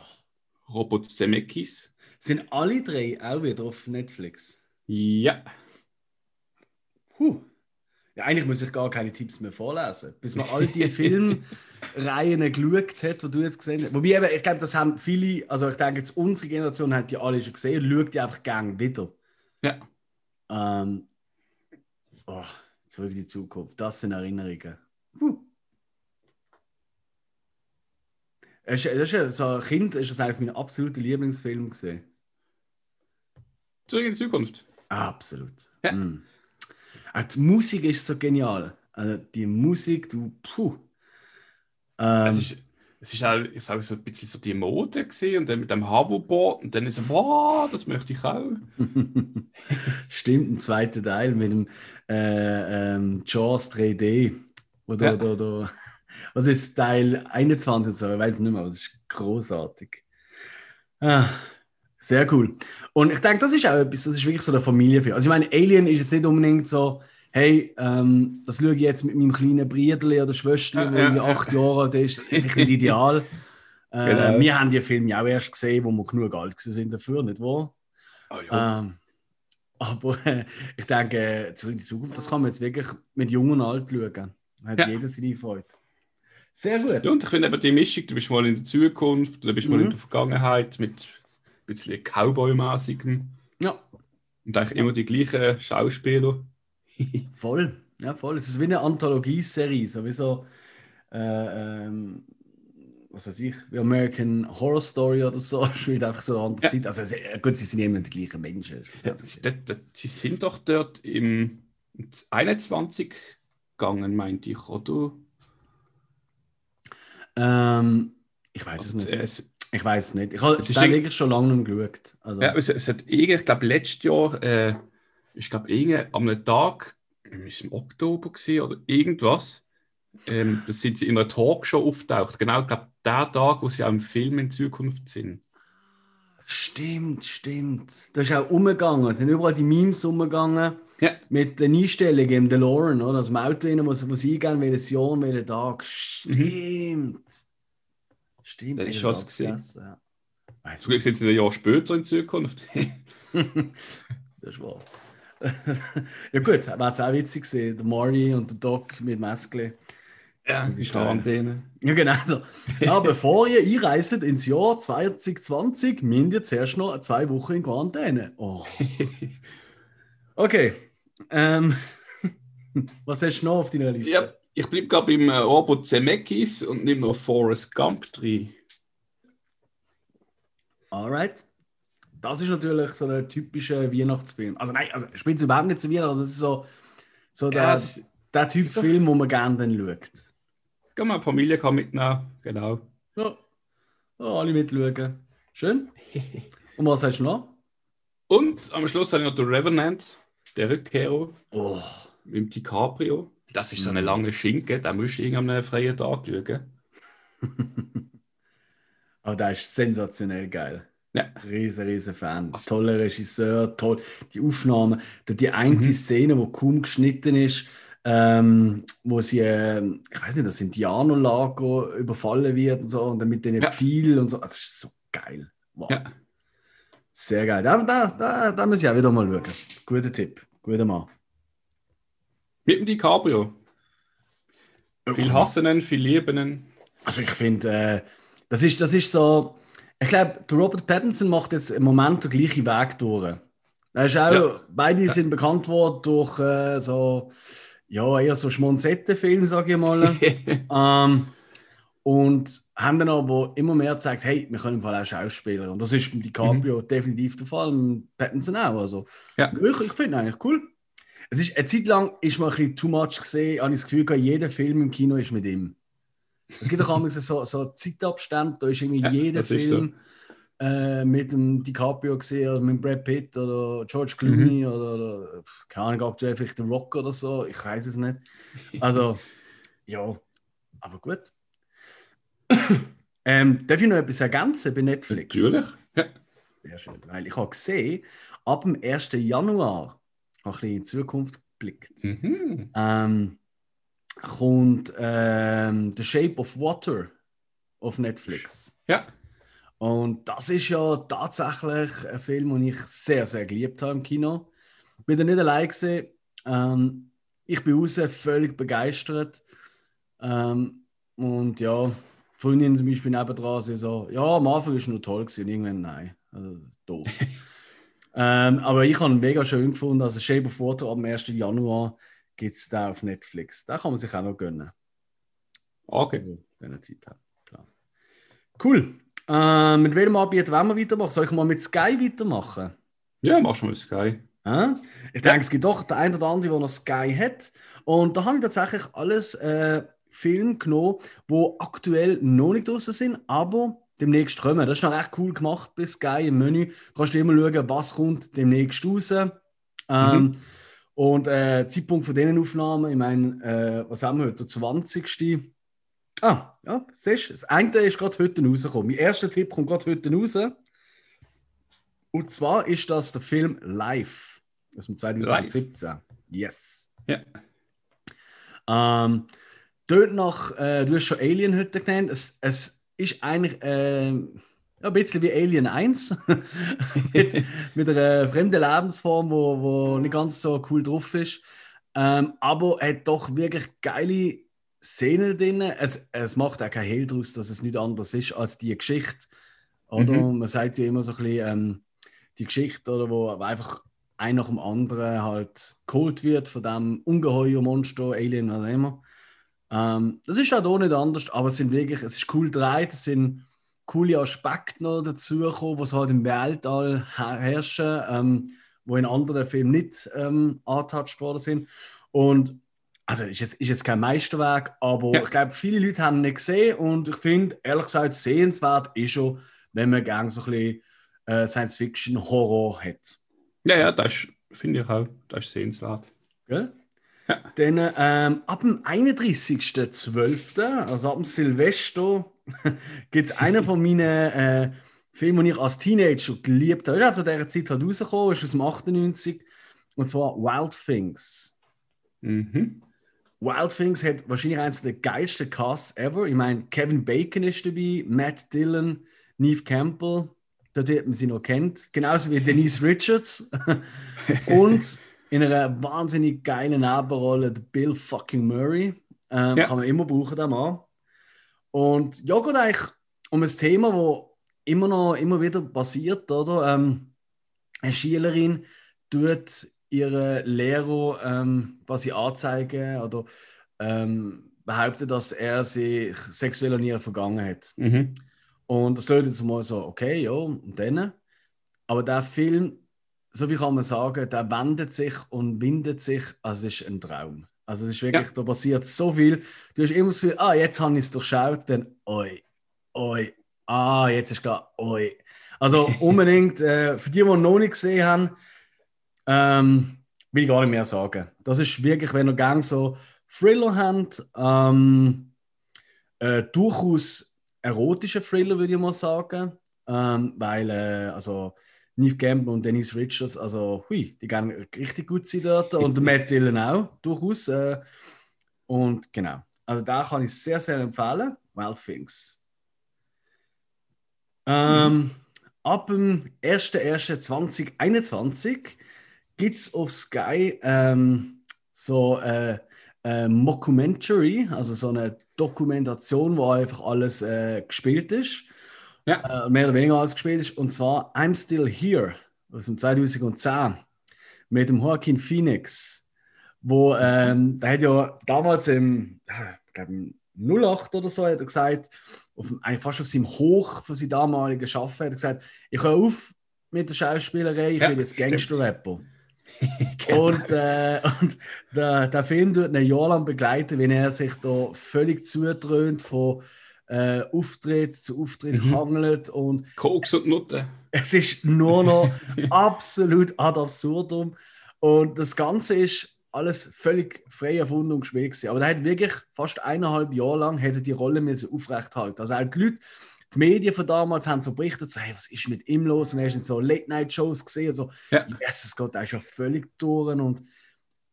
Robert Zemeckis. Sind alle drei auch wieder auf Netflix? Ja. Puh. Ja, eigentlich muss ich gar keine Tipps mehr vorlesen, bis man all die <laughs> Filmreihen geschaut hat, die du jetzt gesehen hast. Wobei, eben, ich glaube, das haben viele, also ich denke jetzt, unsere Generation hat die alle schon gesehen und schaut die einfach gern wieder. Ja. Ähm, oh, zurück in die Zukunft, das sind Erinnerungen. Puh. Das ist, das ist ja, so ein Kind ist das eigentlich mein absoluter Lieblingsfilm gesehen. Zurück in die Zukunft. Absolut. Ja. Mm. Auch die Musik ist so genial. Also die Musik, du, puh. Ähm, es, ist, es ist auch, ich sage so ein bisschen so die Mode gesehen und dann mit dem Hoverboard und dann ist so, wow, das möchte ich auch. <laughs> Stimmt, ein zweiter Teil mit dem äh, ähm, Jaws 3D. Oder, Ja. oder, oder, was ist Teil 21? So, ich weiß nicht mehr, aber das ist großartig. Ah, sehr cool. Und ich denke, das ist auch etwas, das ist wirklich so der Familienfilm. Also ich meine, Alien ist jetzt nicht unbedingt so, hey, ähm, das schaue ich jetzt mit meinem kleinen Bruder oder Schwester, Ja, der ja, irgendwie ja. acht Jahre alt ist. Das ist nicht ideal. <laughs> Äh, Genau. Wir haben die Filme ja auch erst gesehen, wo wir genug alt sind dafür, nicht wahr? Oh, ja. Ähm, aber äh, <laughs> ich denke, in Zukunft, das kann man jetzt wirklich mit Jung und Alt schauen. Hat Ja. jeder seine Freude. Sehr gut. Ja, und ich finde eben die Mischung, du bist mal in der Zukunft, du bist mal Mhm. in der Vergangenheit mit ein bisschen Cowboy-mäßigem Ja, und eigentlich immer die gleichen Schauspieler. <laughs> voll. Ja, voll. Es ist wie eine Anthologieserie, so wie so, äh, ähm, was weiß ich, wie American Horror Story oder so, <laughs> spielt einfach so eine andere Ja. Zeit. Also, es- äh, gut, sie sind immer die gleichen Menschen. Ja, sie, dort- dort- sie sind doch dort im 21 gegangen, meinte ich, oder? Ähm, ich weiß es Also, nicht. es, Ich weiß es nicht. Ich habe Es ist wirklich schon lange nicht geschaut. Also, ja, es, es hat irgendwie, ich glaube, letztes Jahr, äh, ich glaube, am einem Tag, es im Oktober gewesen, oder irgendwas, ähm, da sind sie in einer Talkshow auftaucht. Genau, ich glaube, der Tag, wo sie auch im Film in Zukunft sind. Stimmt, stimmt. Da ist auch umgegangen. Es sind überall die Memes umgegangen. Ja. Mit den Einstellungen im DeLorean, oder? Das Auto rein, muss, muss eingehen, welches Jahr, welcher Tag. Stimmt. Stimmt. Das ist schon was ja. Weiss Zum Glück sind sie ein Jahr später in Zukunft. <laughs> Das ist wahr. Ja gut, wäre es auch witzig gewesen, der Marty und der Doc mit Maskle. ja, die die Quarantäne. Ja, genau so. Ja, <laughs> bevor ihr einreist ins Jahr 2020, müsst ihr zuerst noch zwei Wochen in Quarantäne. Oh. <laughs> Okay. Ähm, <laughs> was hast du noch auf deiner Liste? Ja, ich bleibe gerade beim äh, Zemeckis und nehme noch Forrest Gump drin. Alright. Das ist natürlich so ein typischer Weihnachtsfilm. Also nein, also spielt es überhaupt nicht zu Weihnachten, aber das ist so, so der, Ja, es ist- der Typ so- Film, wo man gerne dann schaut. Kann man Familie kann mitnehmen, genau. Ja. ja alle mitschauen. Schön. <laughs> Und was hast du noch? Und am Schluss habe ich noch den Revenant, der Rückkehrer Oh. mit dem DiCaprio. Das ist so eine Mhm. lange Schinke, da musst du irgendeinem einen freien Tag schauen. <laughs> Aber der ist sensationell geil. Ja. Riesen, riesen Fan. Also- Toller Regisseur, toll. Die Aufnahmen, die, eine Mhm. Szene, die kaum geschnitten ist, ähm, wo sie, ähm, ich weiß nicht, das Indianerlager überfallen wird und so, und dann mit den Ja. Und so. Das ist so geil. Wow. Ja. Sehr geil. Da, da, da, da muss ich auch wieder mal schauen. Guter Tipp. Guter Mann. Mit dem DiCaprio. Viel hassen ihn, viel lieben ihn. Also ich finde, äh, das, ist, das ist so. Ich glaube, Robert Pattinson macht jetzt im Moment den gleichen Weg durch. Er ist auch, Ja. Beide sind bekannt worden durch äh, so, ja, eher so Schmonzettenfilme, sage ich mal. <laughs> ähm, und haben dann aber immer mehr gezeigt, hey, wir können im Fall auch Schauspieler. Und das ist mit DiCaprio definitiv der Fall, mit Pattinson auch. Also, Ja. Ich, ich finde eigentlich cool. Es ist, eine Zeit lang ist mir ein bisschen too much gesehen, habe ich das Gefühl, jeder Film im Kino ist mit ihm. Es gibt auch manchmal so, so Zeitabstände, da ist irgendwie Ja, jeder Film äh, mit dem DiCaprio gesehen oder mit Brad Pitt oder George Clooney Mhm. oder, oder keine Ahnung, aktuell vielleicht The Rock oder so, ich weiß es nicht. Also, <laughs> ja, aber gut. ähm, darf ich noch etwas ergänzen bei Netflix? Natürlich. Ja. Sehr schön, weil ich habe gesehen, ab dem 1. Januar, habe ich in die Zukunft geblickt, Mhm. ähm, kommt ähm, The Shape of Water auf Netflix. Ja. Und das ist ja tatsächlich ein Film, den ich sehr, sehr geliebt habe im Kino. Ich bin da nicht allein gesehen. Ähm, ich bin raus, völlig begeistert. Ähm, und ja, Freundin zum Beispiel nebendran, sie so, ja, am Anfang ist es nur toll gewesen, irgendwann nein. Also, doof. <laughs> ähm, aber ich habe ihn mega schön gefunden. Also Shape of Water ab dem 1. Januar gibt es da auf Netflix. Da kann man sich auch noch gönnen. Okay. Wenn er Zeit hat. Klar. Cool. Äh, mit welchem Anbieter wollen wir weitermachen? Soll ich mal mit Sky weitermachen? Ja, machst du mal Sky. Hä? Ich denke, es gibt doch der eine oder andere, der noch Sky hat. Und da habe ich tatsächlich alles äh, Filme genommen, die aktuell noch nicht draußen sind, aber demnächst kommen. Das ist noch recht cool gemacht bei Sky im Menü. Du kannst immer schauen, was kommt demnächst raus. Ähm, Mhm. Und äh, Zeitpunkt von diesen Aufnahmen, ich meine, äh, was haben wir heute? Der 20. Ah, ja, siehst du, das eine ist gerade heute rausgekommen. Mein erster Tipp kommt gerade heute raus. Und zwar ist das der Film Live aus dem 2017. Yes. Ja. Ähm, dort nach, äh, du hast schon Alien heute genannt. Es, es ist eigentlich ja, ein bisschen wie Alien 1. <laughs> mit, mit einer fremden Lebensform, wo, wo nicht ganz so cool drauf ist. Ähm, aber er hat doch wirklich geile Szenen drin. Es, es macht auch kein Hehl daraus, dass es nicht anders ist als die Geschichte. Oder Mhm. man sagt ja immer so ein bisschen, ähm, die Geschichte, oder, wo einfach ein nach dem anderen halt geholt wird von dem ungeheuer Monster, Alien, was auch immer. Ähm, das ist auch hier nicht anders, aber es sind wirklich, es ist cool gedreht, es sind coole Aspekte noch dazugekommen, was halt im Weltall her- herrschen, ähm, wo in anderen Filmen nicht ähm, angetouched worden sind. Und also ist jetzt, ist jetzt kein Meisterwerk, aber Ja. ich glaube, viele Leute haben ihn nicht gesehen und ich finde, ehrlich gesagt, sehenswert ist schon, wenn man gerne so ein bisschen äh, Science-Fiction-Horror hat. Ja, ja, das finde ich auch. Das ist sehenswert. Gell? Ja. Dann ähm, ab dem 31.12., also ab dem Silvester, <laughs> gibt es einen von meinen äh, Film, den ich als Teenager geliebt habe. Ist auch zu dieser Zeit halt rausgekommen, ist aus dem 98. Und zwar Wild Things. Mhm. Wild Things hat wahrscheinlich eines der geilsten Casts ever. Ich meine, Kevin Bacon ist dabei, Matt Dillon, Neve Campbell, dort hat man sie noch kennt, genauso wie Denise <laughs> Richards. <laughs> und in einer wahnsinnig geilen Nebenrolle Bill fucking Murray. Ähm, Ja. Kann man immer brauchen, den Mann. Und ja, geht eigentlich um ein Thema, das immer noch immer wieder passiert, oder? Ähm, eine Schülerin tut ihre Lehrer ähm, quasi anzeigen oder ähm, behauptet, dass er sich sexuell an ihr vergangen hat. Mhm. Und das klingt jetzt mal so, okay, ja, und dann. Aber der Film, so wie kann man sagen, der wendet sich und windet sich, also es ist ein Traum. Also es ist wirklich, Ja. da passiert so viel. Du hast immer das Gefühl, ah, jetzt habe ich es durchschaut, dann oi, oi, ah, jetzt ist klar, oi. Also <laughs> unbedingt, äh, für die, die noch nicht gesehen haben, ähm, will ich gar nicht mehr sagen. Das ist wirklich, wenn ihr gerne so Thriller habt, ähm, äh, durchaus erotische Thriller, würde ich mal sagen. Ähm, weil, äh, also, Neve Campbell und Denise Richards, also, hui, die gehen richtig gut sein dort. Und Matt Dillon auch, durchaus. Äh, und genau. Also, da kann ich sehr, sehr empfehlen. Wild Things. Ähm, Ab dem 1.1.2021 gibt es auf Sky ähm, so eine äh, Mockumentary, also so eine Dokumentation, wo einfach alles äh, gespielt ist. Ja. Äh, mehr oder weniger alles gespielt ist. Und zwar I'm Still Here aus dem 2010 mit dem Joaquin Phoenix, wo ähm, der hat ja damals im, ich glaube, im 08 oder so, hat er gesagt, auf, eigentlich fast auf seinem Hoch von seinem damaligen Schaffen, hat er gesagt, ich höre auf mit der Schauspielerei, ich Ja, will jetzt. Gangster-Rapper. <laughs> Genau. Und, äh, und der, der Film tut ein Jahr lang begleiten, wenn er sich da völlig zutrönt von äh, Auftritt zu Auftritt Mhm. hangelt und Koks und Nutten. es ist nur noch <laughs> absolut ad absurdum. Und das Ganze ist alles völlig frei erfunden und gespielt. gewesen. Aber er hat wirklich fast eineinhalb Jahre lang hätte die Rolle müssen aufrechthalten. Also auch die Leute, die Medien von damals haben so berichtet, so, hey, was ist mit ihm los? Und er in so Late-Night-Shows gesehen. So, Ja. Jesus Gott, er ist ja völlig durch. Und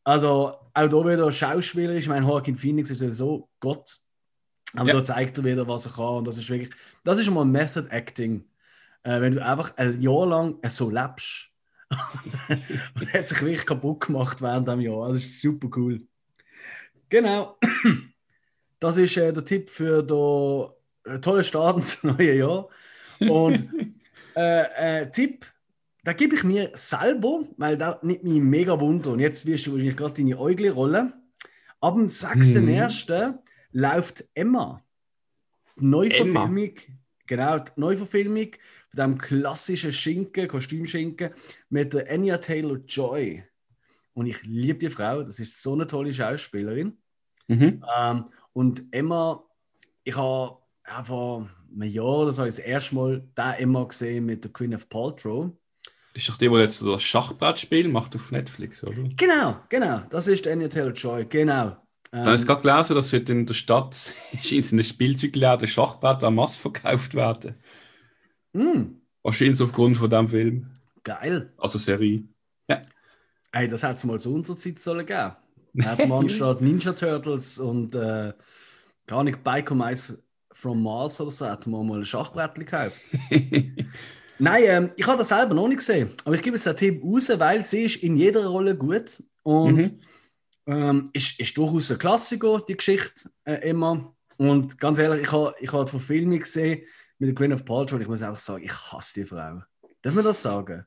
also auch da wieder schauspielerisch. Ich meine, Joaquin Phoenix ist ja so Gott. Aber Ja. da zeigt er wieder, was er kann. Und das ist wirklich, das ist mal Method Acting. Äh, wenn du einfach ein Jahr lang so lebst. <laughs> und er hat sich wirklich kaputt gemacht während dem Jahr. Das ist super cool. Genau. <clears throat> Das ist äh, der Tipp für den äh, tollen Start ins <laughs> neue Jahr. Und <laughs> äh, äh, Tipp, da gebe ich mir selber, weil da nimmt mich mega Wunder. Und jetzt wirst du wahrscheinlich gerade deine Äugle rollen. Ab dem 6.1. läuft Emma. Die Neuverfilmung, genau, die Neuverfilmung von dem klassischen Schinken, Kostümschinken mit der Anya Taylor Joy. Und ich liebe die Frau, das ist so eine tolle Schauspielerin. Mhm. Ähm, und Emma, ich habe ja, vor einem Jahr oder so das erste Mal da Emma gesehen mit der Queen of Paltrow. Das ist doch die, die jetzt das Schachbrettspiel macht auf Netflix, oder? Genau, genau, das ist Anya Taylor Joy, genau. Ähm, Dann ich gerade gelesen, dass heute in der Stadt <laughs> in einem Spielzeugladen Schachbrett en masse verkauft werden. mh, Wahrscheinlich aufgrund von diesem Film. geil. Also Serie. Ey, das hätte es mal zu unserer Zeit sollen geben. Hätte <laughs> man anstatt Ninja Turtles und äh, gar nicht Bike Mice from Mars oder so, hätte man mal ein Schachbrettchen gekauft. <laughs> Nein, ähm, ich habe das selber noch nicht gesehen. Aber ich gebe es den Tipp raus, weil sie ist in jeder Rolle gut. Und Mhm. Ähm, ist, ist durchaus ein Klassiker, die Geschichte äh, immer. Und ganz ehrlich, ich habe ich ha die Verfilmung gesehen mit der Queen of Paltrow und ich muss einfach sagen, ich hasse die Frau. Darf man das sagen?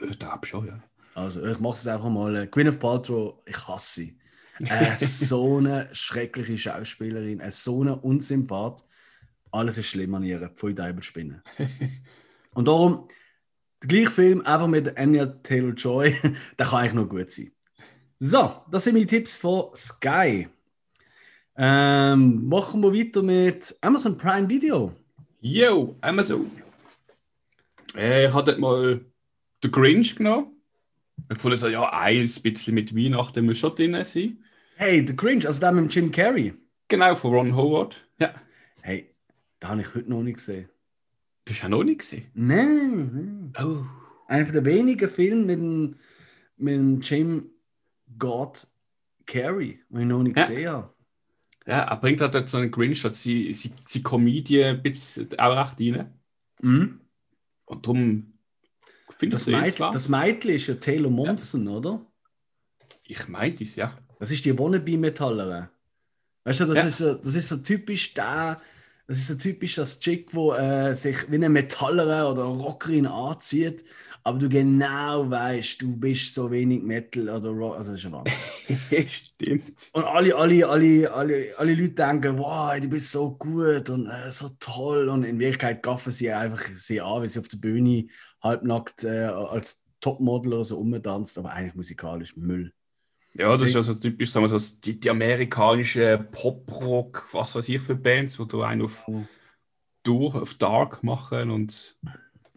Ich glaube schon, ja. Also, ich mache es einfach mal. Äh, Queen of Paltrow, ich hasse sie. Äh, <laughs> so eine schreckliche Schauspielerin, äh, so eine Unsympath. Alles ist schlimm an ihr, voll Teufel spinnen. <laughs> Und darum, der gleiche Film, einfach mit Anya Taylor-Joy, <laughs> der kann eigentlich noch gut sein. So, das sind meine Tipps von Sky. Ähm, machen wir weiter mit Amazon Prime Video. Yo, Amazon. Äh, ich habe dort mal den Grinch genommen. Ich fand so, ja, ein bisschen mit Weihnachten muss schon drin sein. Hey, The Grinch, also der mit Jim Carrey. Genau, von Ron Howard. Ja. Hey, den habe ich heute noch nicht gesehen. Das ist ja noch nicht gesehen. Nein, nein. Oh. Einer der wenigen Filme mit dem, mit dem Jim God Carrey, den ich noch nicht Ja. gesehen habe. Ja, er bringt halt so einen Grinch, hat sie, sie, sie Comedie ein bisschen auch recht rein. Mhm. Und darum finde ich Das, Meid, das Mädchen ist ja Taylor Momsen, oder? Ich meinte es, ja. Das ist die Wannabe-Metallerin. Weißt du, das, Ja. ist so, das ist so typisch der, das ist so typisch das Chick, wo äh, sich wie eine Metallerin oder Rockerin anzieht, aber du genau weißt, du bist so wenig Metal oder Rock. Also das ist ja Wahnsinn. <laughs> Stimmt. Und alle, alle, alle, alle, alle Leute denken, wow, du bist so gut und äh, so toll. Und in Wirklichkeit gaffen sie einfach sie an, wie sie auf der Bühne halbnackt äh, als Topmodel oder so umtanzt, aber eigentlich musikalisch Müll. Ja, das ist ja so typisch, sagen wir so, die, die amerikanische Pop-Rock, was weiß ich für Bands, wo du einen auf, durch, auf Dark machen und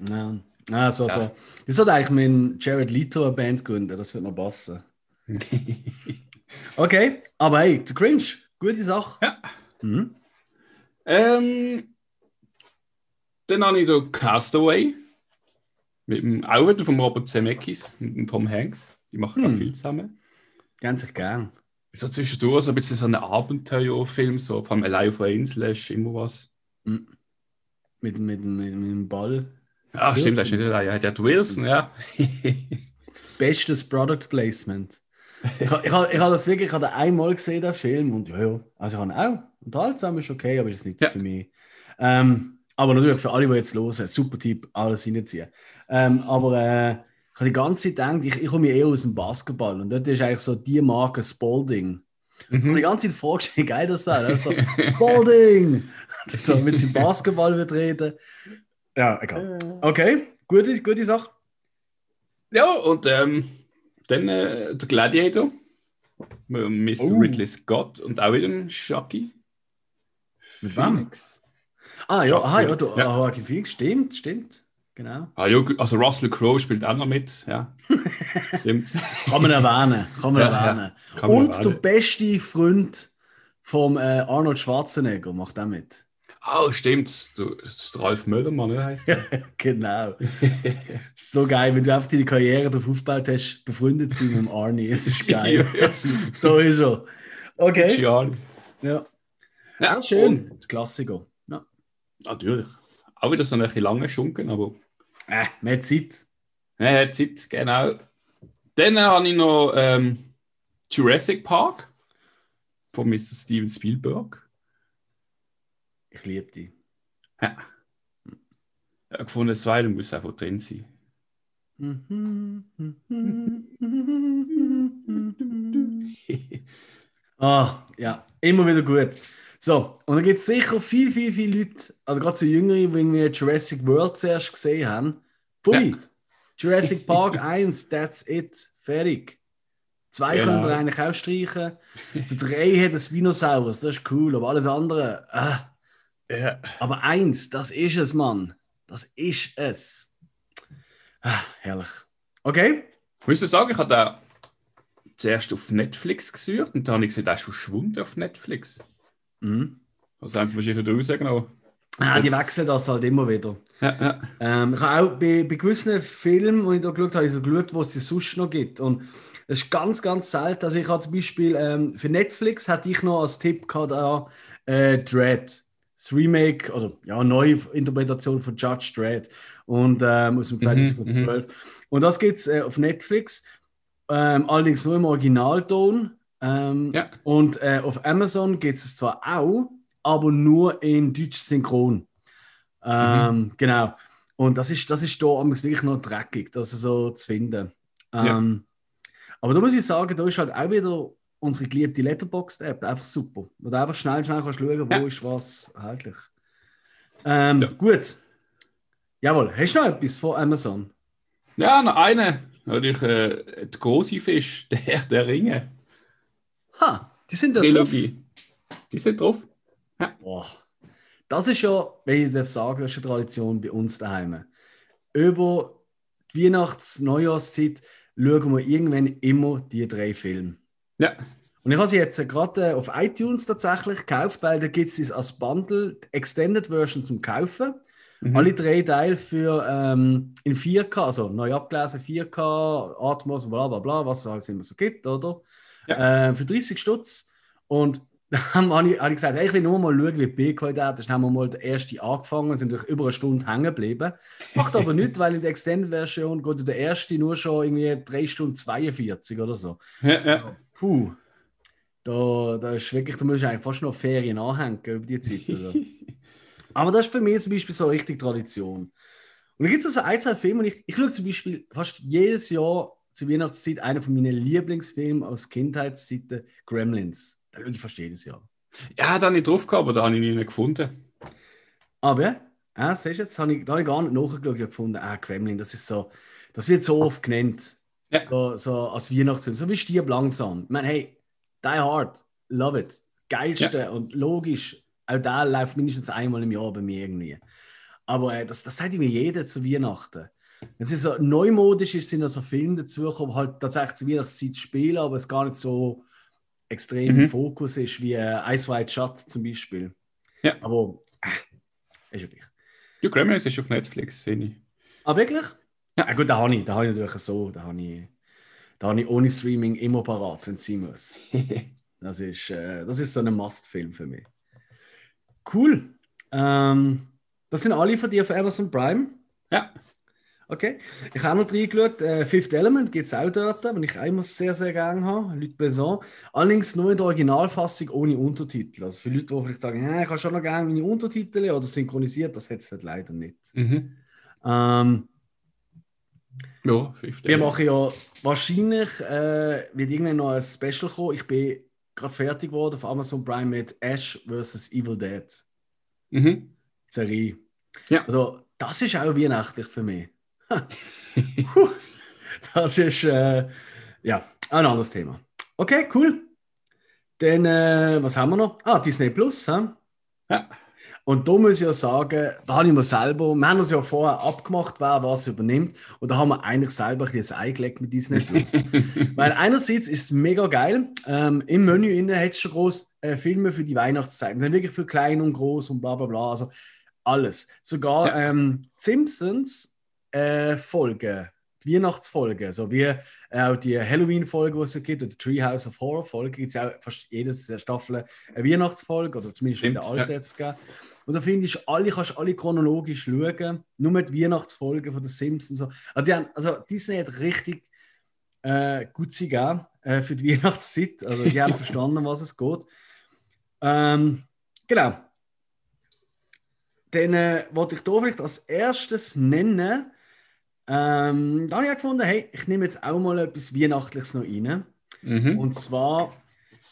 Ja, ja so, Ja. so. Das sollte eigentlich mit Jared Leto eine Band gründen, das wird noch passen. <laughs> Okay, aber hey, The Cringe, gute Sache. Ja. Mhm. Ähm, dann habe ich da Castaway. Mit dem, auch wieder vom Robert Zemeckis, dem Tom Hanks. Die machen Hm. viel zusammen. Ganz gern. So zwischendurch so ein bisschen so ein Abenteuerfilm, so vom Alive auf einer Insel ist immer was. Mhm. Mit, mit, mit, mit dem Ball. Ach, stimmt, das ist Wilson. nicht allein. Ja, der hat Wilson, ja. <laughs> Bestes Product Placement. Ich, ich, ich habe das wirklich ich habe einmal gesehen, den Film. Und ja, ja. Also ich habe auch. Unterhaltsam ist okay, aber ist nicht Ja. für mich. Ähm, aber natürlich für alle, die jetzt hören, super Tipp, alles reinziehen. Ähm, aber äh, ich habe die ganze Zeit gedacht, ich, ich komme eher aus dem Basketball. Und dort ist eigentlich so die Marke Spalding. Ich habe die Mhm. ganze Zeit vorgestellt, wie geil das sei. Das ist so, Spalding! <laughs> so, wenn sie Basketball wird reden. Ja, egal. Okay, gute, gute Sache. Ja, und ähm, dann äh, der Gladiator. Mit Mr. Oh. Ridley Scott und auch wieder ein Chucky. Mit wem? Phoenix. Ah ja, Jacques aha, ja, du, ja. ah, Joaquin Phoenix, stimmt, stimmt. Genau. Ah, ja, also Russell Crowe spielt auch noch mit. Ja, <laughs> stimmt. Kann man erwähnen, kann man Ja, ja. erwähnen. Kann man Und der erwähnen. beste Freund vom äh, Arnold Schwarzenegger macht auch mit. Oh, stimmt. Du, das ist der Ralf Möllermann, ne, heißt der? <laughs> genau. So geil, wenn du einfach deine Karriere darauf aufgebaut hast, befreundet zu sein mit dem Arnie. Das ist <laughs> geil. da ist er. Okay. Gianni. Ja. Ja, Ah, schön. und- Klassiker. Ja. Natürlich. Auch wieder so ein bisschen lange Schunken, aber Äh, mehr Zeit. hat Zeit, genau. Dann habe ich noch ähm, Jurassic Park von Mr. Steven Spielberg. Ich liebe die. Ja. Ich habe gefunden, das zweite muss einfach drin sein. <laughs> Ah, ja, immer wieder gut. So, und dann gibt es sicher viel, viel, viel Leute, also gerade so Jüngere, die irgendwie Jurassic World zuerst gesehen haben. Pfui! Ja. Jurassic Park <laughs> 1, that's it, fertig. Zwei Genau. können wir eigentlich auch streichen. Der 3 hat ein Dinosaurus, das ist cool, aber alles andere, ah. Ja. Aber eins, das ist es, Mann. Das ist es. Ah, herrlich. Okay. Ich muss sagen, ich habe den zuerst auf Netflix gesucht und dann habe ich gesehen, der ist verschwunden auf Netflix. Mhm. Was haben sie wahrscheinlich wieder rausgenommen? Ah, die Das- wechseln das halt immer wieder. Ja, ja. Ähm, ich habe auch bei, bei gewissen Filmen, die ich da geschaut habe, ich so geschaut, wo es die sonst noch gibt. Und es ist ganz, ganz selten. Also ich habe zum Beispiel ähm, für Netflix hatte ich noch als Tipp gehabt, da, äh, Dread. Das Remake, oder ja, neue Interpretation von Judge Dredd und ähm, aus dem 2012. Und das gibt es äh, auf Netflix, ähm, allerdings nur im Originalton. Ähm, Ja. Und äh, auf Amazon gibt es zwar auch, aber nur in deutsch synchron. Ähm, Genau. Und das ist, das ist da wirklich noch dreckig, das so zu finden. Ähm, Aber da muss ich sagen, da ist halt auch wieder unsere geliebte Letterboxd-App einfach super. Wo du einfach schnell, schnell kannst schauen, wo Ja. ist was erhältlich. Ähm, Ja. Gut. Jawohl, hast du noch etwas von Amazon? ja noch eine. Natürlich äh, der große Fisch, <laughs> der, der Ringe. Ha, die sind da drauf. Trilogie. Die sind drauf. Boah. Das ist ja, wenn ich das sagen, das ist eine Tradition bei uns daheim. Über die Weihnachts-, Neujahrszeit schauen wir irgendwann immer die drei Filme. Ja. Und ich habe sie jetzt gerade äh, auf iTunes tatsächlich gekauft, weil da gibt es als Bundle die Extended Version zum Kaufen Mhm. Alle drei Teile für ähm, in 4K, also neu abgelesen 4K, Atmos, bla bla bla, was es alles immer so gibt, oder? Ja. Äh, für 30 Stutz. Und <laughs> da habe ich, hab ich gesagt, hey, ich will nur mal schauen, wie die B-Qualität ist. Dann haben wir mal den ersten angefangen, sind durch über eine Stunde hängen geblieben. Macht aber <laughs> nichts, weil in der Extended-Version geht der erste nur schon irgendwie 3 Stunden 42 oder so. Ja, ja. Puh. Da, da ist wirklich, da musst du eigentlich fast noch Ferien anhängen über die Zeit. Also. <laughs> Aber das ist für mich zum Beispiel so richtig Tradition. Und da gibt es so ein, zwei Filme, und ich, ich schaue zum Beispiel fast jedes Jahr zur Weihnachtszeit einen von meinen Lieblingsfilmen aus Kindheitszeiten, Gremlins. Da ich fast jedes Jahr. Ja, da habe ich drauf gehabt, aber da habe ich ihn nicht gefunden. Aber, ah, siehst du, jetzt habe ich, da habe ich gar nicht nachgeschaut, ich gefunden, ah, Gremlin, das ist so, das wird so oft genannt. Ja. So, so als Weihnachtsfilm, so wie Stirb langsam. Ich meine, hey, Die Hard, love it. Geilste ja. und logisch auch der läuft mindestens einmal im Jahr bei mir irgendwie. Aber äh, das, das sagt mir jeder zu Weihnachten. Es so neumodisch ist, sind da so Filme dazu die halt tatsächlich zu Weihnachtszeit spielen, aber es gar nicht so extrem mhm. im Fokus ist wie äh, Ice White Shut zum Beispiel. Ja. Aber äh, ist ja gleich. Ja, Gremlins ist auf Netflix, sehe ich. Ah, wirklich? Ja, ah, gut, da habe ich, da habe ich natürlich so, da habe ich, da habe ich ohne Streaming immer parat, wenn es sein muss. <laughs> das, ist, äh, das ist so ein Must-Film für mich. Cool. Ähm, das sind alle von dir auf Amazon Prime? Ja. Okay. Ich habe noch reingeschaut. Äh, Fifth Element gibt es auch dort, wenn ich einmal sehr, sehr gerne habe. Luc Besson. Allerdings nur in der Originalfassung ohne Untertitel. Also für Leute, die vielleicht sagen, ja, ich habe schon noch gerne meine Untertitel oder synchronisiert, das hat es halt leider nicht. Mhm. Ähm, ja, Fifth Wir machen ja wahrscheinlich, äh, wird irgendwann noch ein Special kommen. Ich bin gerade fertig geworden auf Amazon Prime mit Ash vs. Evil Dead. Mhm. Serie. Ja. Also, das ist auch weihnachtlich für mich. Das ist äh, ja ein anderes Thema. Okay, cool. Dann, äh, was haben wir noch? Ah, Disney Plus. Hä? Ja. Und da muss ich ja sagen, da habe ich mir selber, wir haben uns ja vorher abgemacht, wer was übernimmt. Und da haben wir eigentlich selber ein bisschen eingelegt mit Disney Plus. <laughs> Weil einerseits ist es mega geil. Ähm, Im Menü innen hat es schon groß äh, Filme für die Weihnachtszeit. Die sind wirklich für klein und groß und bla bla bla. Also alles. Sogar ja. ähm, Simpsons äh, Folgen die Weihnachtsfolge, so wie äh, auch die Halloween-Folge, die es gibt, oder die Treehouse of Horror-Folge, gibt es auch fast jede Staffel eine Weihnachtsfolge, oder zumindest Stimmt, in der alten ja. Und da finde ich, alle, kannst alle chronologisch schauen, nur mit Weihnachtsfolgen von den Simpsons. So. Also, die haben, also Disney hat richtig äh, gut sie gegeben äh, für die <laughs> Weihnachtszeit. Also die haben <laughs> verstanden, was es geht. Ähm, genau. Dann äh, wollte ich hier vielleicht als erstes nennen, ähm, da habe ich gefunden, hey, ich nehme jetzt auch mal etwas Weihnachtliches noch rein. Mhm. Und zwar,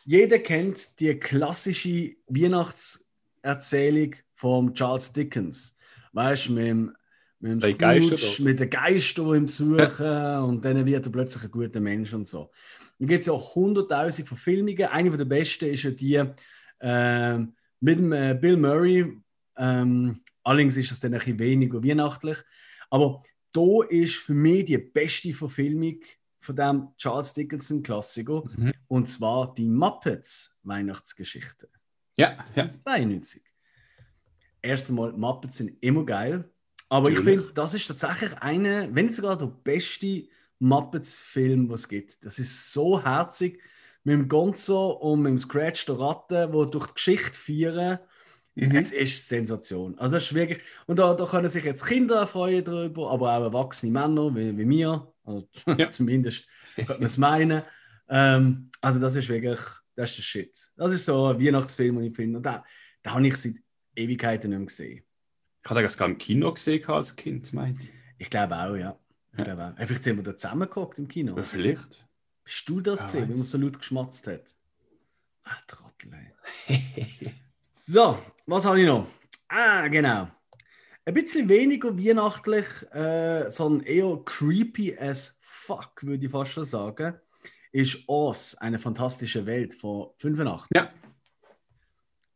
jeder kennt die klassische Weihnachtserzählung von Charles Dickens. Weißt du, mit dem, mit dem Scrooge, mit den Geistern, die ihm suchen ja. und dann wird er plötzlich ein guter Mensch und so. Dann gibt es ja auch hunderttausend Verfilmungen. Eine der besten ist ja die äh, mit dem, äh, Bill Murray. Ähm, allerdings ist das dann ein bisschen weniger weihnachtlich. Aber da ist für mich die beste Verfilmung von dem Charles Dickinson Klassiker mhm. und zwar die Muppets Weihnachtsgeschichte. Ja, ja. 92. Erst einmal, Muppets sind immer geil, aber Natürlich. ich finde, das ist tatsächlich eine, wenn nicht sogar der beste Muppets-Film, was es gibt. Das ist so herzig mit dem Gonzo und mit dem Scratch der Ratte, wo durch die Geschichte führen Mhm. Es ist Sensation. Also es ist wirklich, und da, da können sich jetzt Kinder freuen darüber, aber auch erwachsene Männer wie, wie mir. Also, <laughs> ja. zumindest könnte man es meinen. Ähm, also das ist wirklich, das ist der Shit. Das ist so ein Weihnachtsfilm, den ich finde. Und da, da habe ich seit Ewigkeiten nicht mehr gesehen. Ich habe das gar im Kino gesehen als Kind, meinte ich. Ich glaube auch, ja. Ich ja. glaube auch. Vielleicht sind wir da zusammengeguckt im Kino. Ja, vielleicht. Bist du das ah, gesehen, wenn man so laut geschmatzt hat? Ach, Trottel. <laughs> So, was habe ich noch? Ah, genau. Ein bisschen weniger weihnachtlich, äh, sondern eher creepy as fuck, würde ich fast schon sagen, ist Oz, eine fantastische Welt von 85. Ja.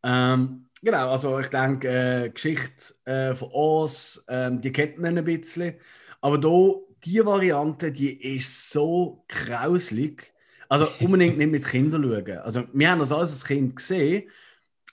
Ähm, genau, also ich denke, äh, Geschichte äh, von Oz, ähm, die kennt man ein bisschen. Aber da, die Variante, die ist so grauslig. Also unbedingt nicht mit Kindern schauen. Also wir haben das alles als Kind gesehen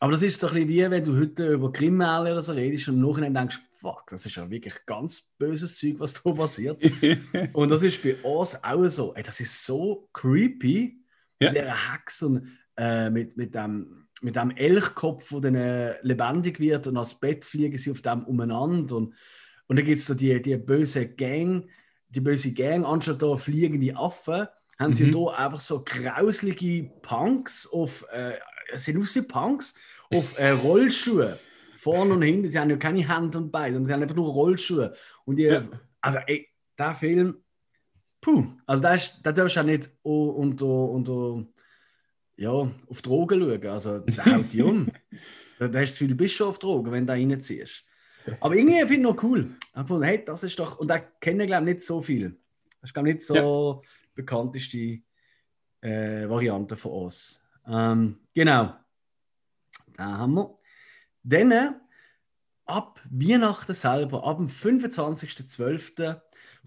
aber das ist so ein bisschen wie, wenn du heute über Kriminelle oder so redest und nachher denkst, fuck, das ist ja wirklich ganz böses Zeug, was da passiert. <laughs> und das ist bei uns auch so. Ey, das ist so creepy, Ja. mit dieser Hex und äh, mit, mit dem mit dem Elchkopf, der dann äh, lebendig wird und ans Bett fliegen sie auf dem umeinander und, und dann gibt es so die, die böse Gang, die böse Gang, anstatt da fliegende Affen, haben sie Mhm. da einfach so grauslige Punks auf, äh, es sehen aus wie Punks, auf äh, Rollschuhe. Vorne und hinten, sie haben ja keine Hand und Beine, sondern sie haben einfach nur Rollschuhe. Und die, Ja. also ey, der Film, puh, also da, da darfst du auch nicht unter, unter, ja, auf Drogen schauen. Also der haut dich um. Da, da hast du das Gefühl, du bist schon auf Drogen, wenn du da reinziehst. Aber irgendwie finde ich noch cool. Ich gefunden, hey, das ist doch, und da kennen glaube ich nicht so viel. Das ist glaube ich nicht so bekannteste äh, Variante von uns. Ähm, genau. Da haben wir. Dann äh, ab Weihnachten selber, ab dem 25.12.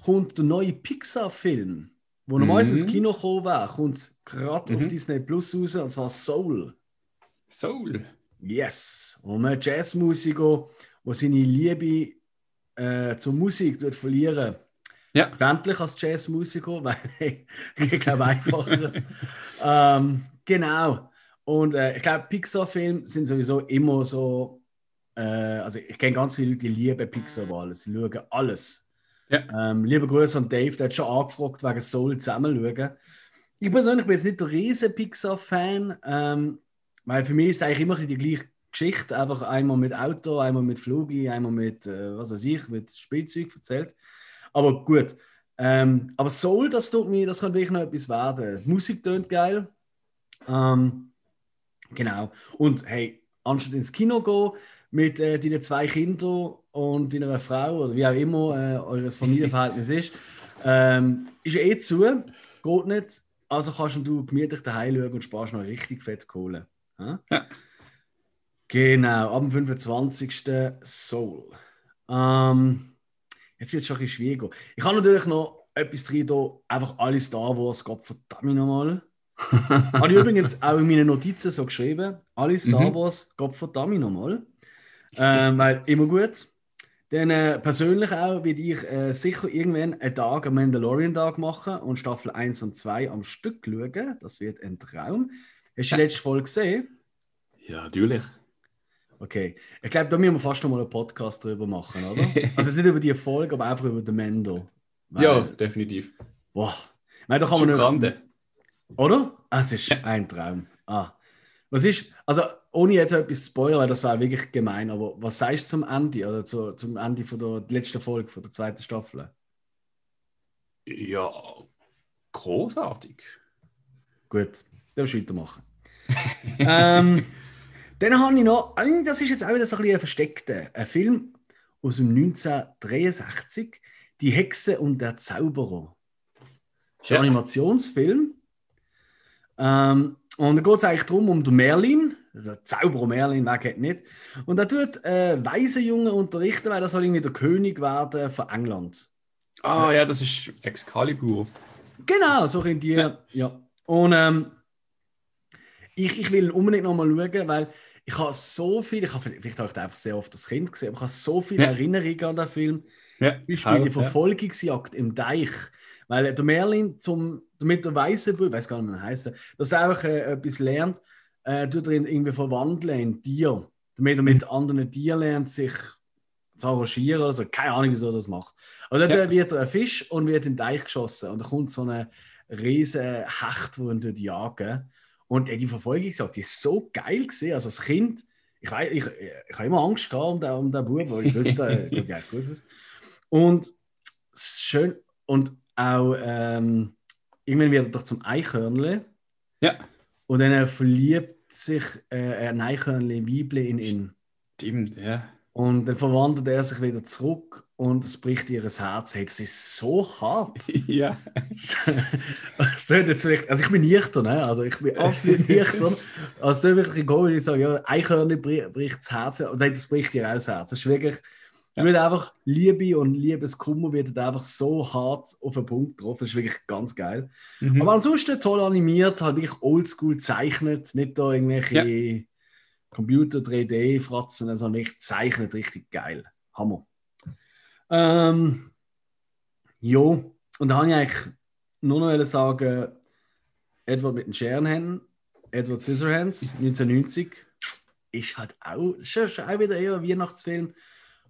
kommt der neue Pixar-Film, wo normalerweise ins Mhm. Kino gekommen wäre, kommt gerade auf Mhm. Disney Plus raus, und zwar Soul. Soul. Yes. Und ein Jazzmusiker, der seine Liebe äh, zur Musik tut verlieren. Ja. Endlich als Jazzmusiker, <laughs> weil hey, ich glaube einfacheres. ähm, genau. Und äh, ich glaube, Pixar-Filme sind sowieso immer so. Äh, also ich kenne ganz viele Leute, die lieben Pixar über alles. Sie schauen alles. Ja. Ähm, lieber Grüße an Dave, der hat schon angefragt, wegen Soul zusammen schauen. Ich persönlich bin jetzt nicht der riesen Pixar-Fan, ähm, weil für mich ist es eigentlich immer die gleiche Geschichte. Einfach einmal mit Auto, einmal mit Flugi, einmal mit, äh, was weiß ich, mit Spielzeug erzählt. Aber gut. Ähm, aber Soul, das tut mir, das kann wirklich noch etwas werden. Die Musik tönt geil. Ähm, genau. Und hey, anstatt ins Kino gehen mit äh, deinen zwei Kindern und deiner Frau oder wie auch immer äh, eures Familienverhältnis ist, ähm, ist eh zu, geht nicht. Also kannst du gemütlich daheim schauen und sparst noch richtig fett Kohle. Ja. Genau, ab dem 25. Soul. Ähm, jetzt wird es schon ein bisschen schwieriger. Ich habe natürlich noch etwas drin, da einfach alle Star Wars, Gott verdammt nochmal. <laughs> Habe ich übrigens auch in meinen Notizen so geschrieben. Alle Star Mhm. Wars, Gott verdammt nochmal. Ähm, weil immer gut. Dann äh, persönlich auch werde ich äh, sicher irgendwann einen Tag, einen Mandalorian-Tag machen und Staffel 1 und 2 am Stück schauen. Das wird ein Traum. Hast du die letzte Folge gesehen? Ja, natürlich. Okay. Ich glaube, da müssen wir fast noch mal einen Podcast drüber machen, oder? <laughs> also nicht über die Folge, aber einfach über den Mendo. Weil- Ja, definitiv. Boah. Ich meine, da kann man nicht- Grande. Oder? Ah, es ist ein Traum. Ah. Was ist, also ohne jetzt etwas zu spoilern, weil das war wirklich gemein, aber was sagst du zum Ende oder zu, zum Ende von der letzten Folge, von der zweiten Staffel? Ja, großartig. Gut, dann weitermachen. <laughs> ähm, dann habe ich noch, das ist jetzt auch wieder so ein bisschen ein versteckter, ein Film aus dem 1963, Die Hexe und der Zauberer. Das ist ein Ja. Animationsfilm. Ähm, und da geht es eigentlich darum, um den Merlin, der Zauberer Merlin, wer kennt nicht. Und er tut äh, Waisenjungen unterrichten, weil er soll irgendwie der König werden von England. Ah ja, das ist Excalibur. Genau, so in die. Ja. Und ähm, ich, ich will unbedingt nochmal schauen, weil ich habe so viel, ich habe vielleicht habe ich einfach sehr oft als Kind gesehen, aber ich habe so viele Ja. Erinnerungen an den Film. Ja, Zum Beispiel die Verfolgungsjagd im Deich. Weil der Merlin zum, damit der weiße Bub, ich weiß gar nicht, wie er heißt, dass er einfach äh, etwas lernt, äh, tut er ihn irgendwie verwandeln in Tier. Damit er mit anderen Tieren lernt, sich zu arrangieren oder so. Keine Ahnung, wieso er das macht. Aber dann Ja. wird er ein Fisch und wird in den Deich geschossen. Und da kommt so eine riesige Hecht, die ihn jagen. Und äh, die Verfolgungsjagd, die ist so geil gesehen. Also als Kind, ich, weiß, ich, ich habe immer Angst gehabt um den, um den Bub, weil ich wusste, äh, geht ja gut was. Und schön und auch ähm, irgendwann wird er doch zum Eichhörnle Ja, und dann verliebt sich äh, ein Eichhörnle Weibli in ihn. stimmt, ja. Und dann verwandelt er sich wieder zurück und es bricht ihr Herz. Hey, das ist so hart. <laughs> ja. das tut jetzt vielleicht, also ich bin nüchtern, ne? also ich bin absolut <laughs> nüchtern. Also es wirklich komisch, ich sage, ja, Eichhörnle bri- bricht das Herz. Und das bricht ihr auch das Herz. Das ist wirklich, Ja. wird einfach Liebe und Liebeskummer wird einfach so hart auf den Punkt getroffen. Das ist wirklich ganz geil. Mhm. Aber ansonsten toll animiert, halt wirklich oldschool gezeichnet, nicht da irgendwelche Computer 3D-Fratzen, also wirklich zeichnet richtig geil. Hammer. Ähm, jo, und da habe ich eigentlich nur noch sagen, Edward mit den Scherenhänden, Edward Scissorhands, 1990, ist halt auch, ist schon auch wieder eher ein Weihnachtsfilm.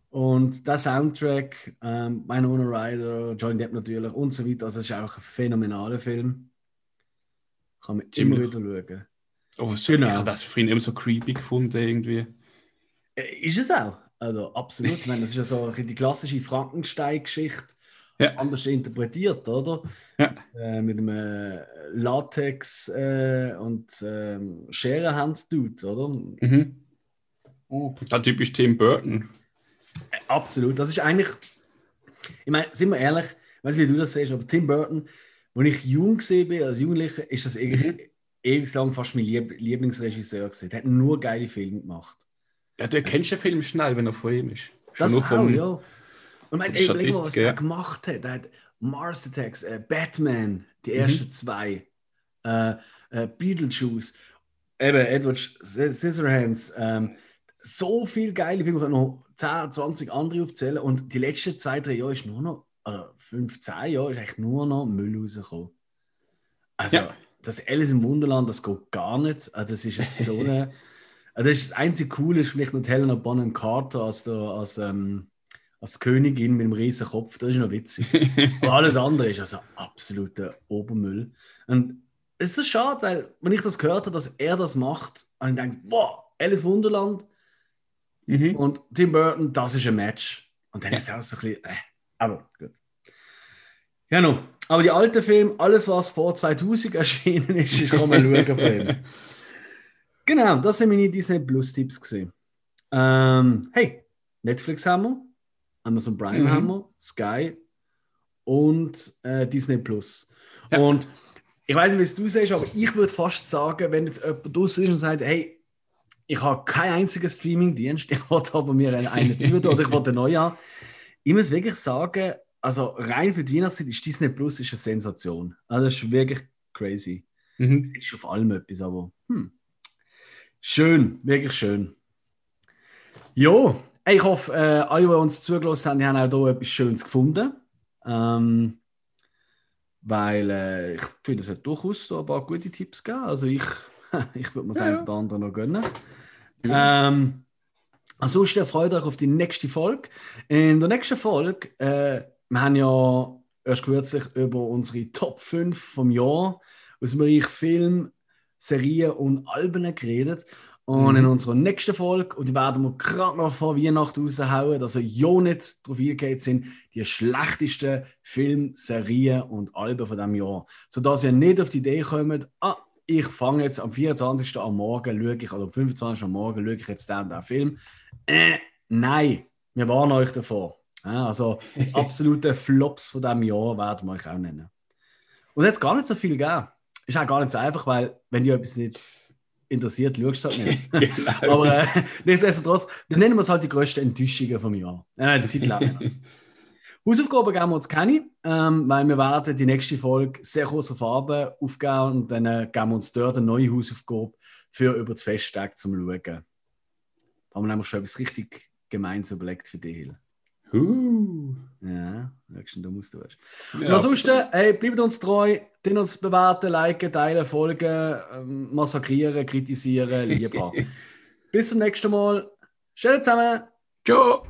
Und der Soundtrack, ähm, Winona Ryder, Johnny Depp natürlich und so weiter, also es ist einfach ein phänomenaler Film. Kann man Ziemlich. immer wieder schauen. Oh, was Genau. Ich habe das vorhin immer so creepy gefunden irgendwie. Äh, Ist es auch. Also absolut. Ich meine, das ist ja so die klassische Frankenstein-Geschichte Ja. anders interpretiert, oder? Ja. Äh, mit einem äh, Latex äh, und ähm, Scherenhand-Dude, oder? Mhm. Oh. Das typisch Tim Burton. Absolut. Das ist eigentlich, ich meine, sind wir ehrlich, ich weiß nicht, wie du das siehst, aber Tim Burton, als ich jung gesehen bin, als Jugendlicher, ist das eigentlich ewig lang fast mein Lieb Lieblingsregisseur gewesen. Der hat nur geile Filme gemacht. Ja, du kennst den Film schnell, wenn er von ihm ist. Schon Das nur auch, vom, ja. Und die ey, überleg mal, was ja. er gemacht hat. Er hat Mars Attacks, äh, Batman, die Mhm. ersten zwei, äh, äh, Beetlejuice, eben Edward Scissorhands, ähm, so viele geile Filme, ich kann noch 10, 20 andere aufzählen und die letzten zwei, drei Jahre ist nur noch, oder 15 Jahre ist eigentlich nur noch Müll rausgekommen. Also, Ja. Das Alice im Wunderland, das geht gar nicht. Also, das ist so eine. Also <laughs> das, ist, das einzige Coole ist vielleicht noch Helena Bonham Carter als, der, als, ähm, als Königin mit dem riesen Kopf. Das ist noch witzig. <laughs> Aber alles andere ist also absoluter Obermüll. Und es ist so schade, weil, wenn ich das gehört habe, dass er das macht, und ich denke, boah, Alice Wunderland mhm. und Tim Burton, das ist ein Match. Und dann Ja. ist es auch so ein bisschen, äh, aber gut. Genau. Aber die alten Filme, alles was vor 2000 erschienen ist, ich kann mal schauen von ihm. Genau, das sind meine Disney Plus Tipps gesehen. Ähm, hey, Netflix haben wir, Amazon Prime Mhm. haben wir, Sky und äh, Disney Plus. Ja. Und ich weiß nicht, wie es du siehst, aber ich würde fast sagen, wenn jetzt jemand draußen ist und sagt, hey, ich habe keinen einzigen Streaming-Dienst, <laughs> ich wollte aber mir einen, einen zutun oder ich wollte einen neuen haben. Ich muss wirklich sagen, also rein für die Weihnachtszeit ist Disney Plus ist eine Sensation. Also das ist wirklich crazy. Mhm. Ist auf allem etwas, aber hm. schön, wirklich schön. Jo, ich hoffe, äh, alle, die uns zugelassen haben, die haben auch hier etwas Schönes gefunden. Ähm, weil äh, ich finde, es hat durchaus da ein paar gute Tipps gegeben. Also ich, <laughs> ich würde mir das Ja, eine ja. oder andere noch gönnen. Ähm, ansonsten freut euch auf die nächste Folge. In der nächsten Folge, äh, wir haben ja erst kürzlich über unsere Top 5 vom Jahr aus dem Bereich Film, Serien und Alben geredet. Und Mhm. in unserer nächsten Folge, und die werden wir gerade noch vor Weihnachten raushauen, dass ihr ja nicht drauf eingeht sind, die schlechtesten Film, Serien und Alben von diesem Jahr. Sodass ihr nicht auf die Idee kommt, ah, ich fange jetzt am 24. am Morgen, schaue ich, oder am 25. am Morgen, schaue ich jetzt den, den Film. Äh, nein, wir warnen euch davor. Ja, also absolute <laughs> Flops von diesem Jahr werden wir euch auch nennen. Und jetzt gar nicht so viel geben. Ist auch gar nicht so einfach, weil wenn dich etwas nicht interessiert, schaust du es halt nicht. <laughs> <laughs> genau. Aber äh, nichtsdestotrotz, dann nennen wir es halt die größten Enttäuschungen vom Jahr. Äh, den Titel auch. Hausaufgaben geben wir uns keine, ähm, weil wir werden die nächste Folge sehr große Farben aufgeben und dann äh, geben wir uns dort eine neue Hausaufgabe für über die Festtage zum Schauen. Da haben wir nämlich schon etwas richtig Gemeins überlegt für dich. Hill. Uh. Ja, nächsten du musst du weißt. Und Ja. ansonsten, hey, bleibt uns treu, den uns bewerten, liken, teilen, folgen, ähm, massakrieren, kritisieren, lieb haben. <laughs> Bis zum nächsten Mal. Schön zusammen. Ciao.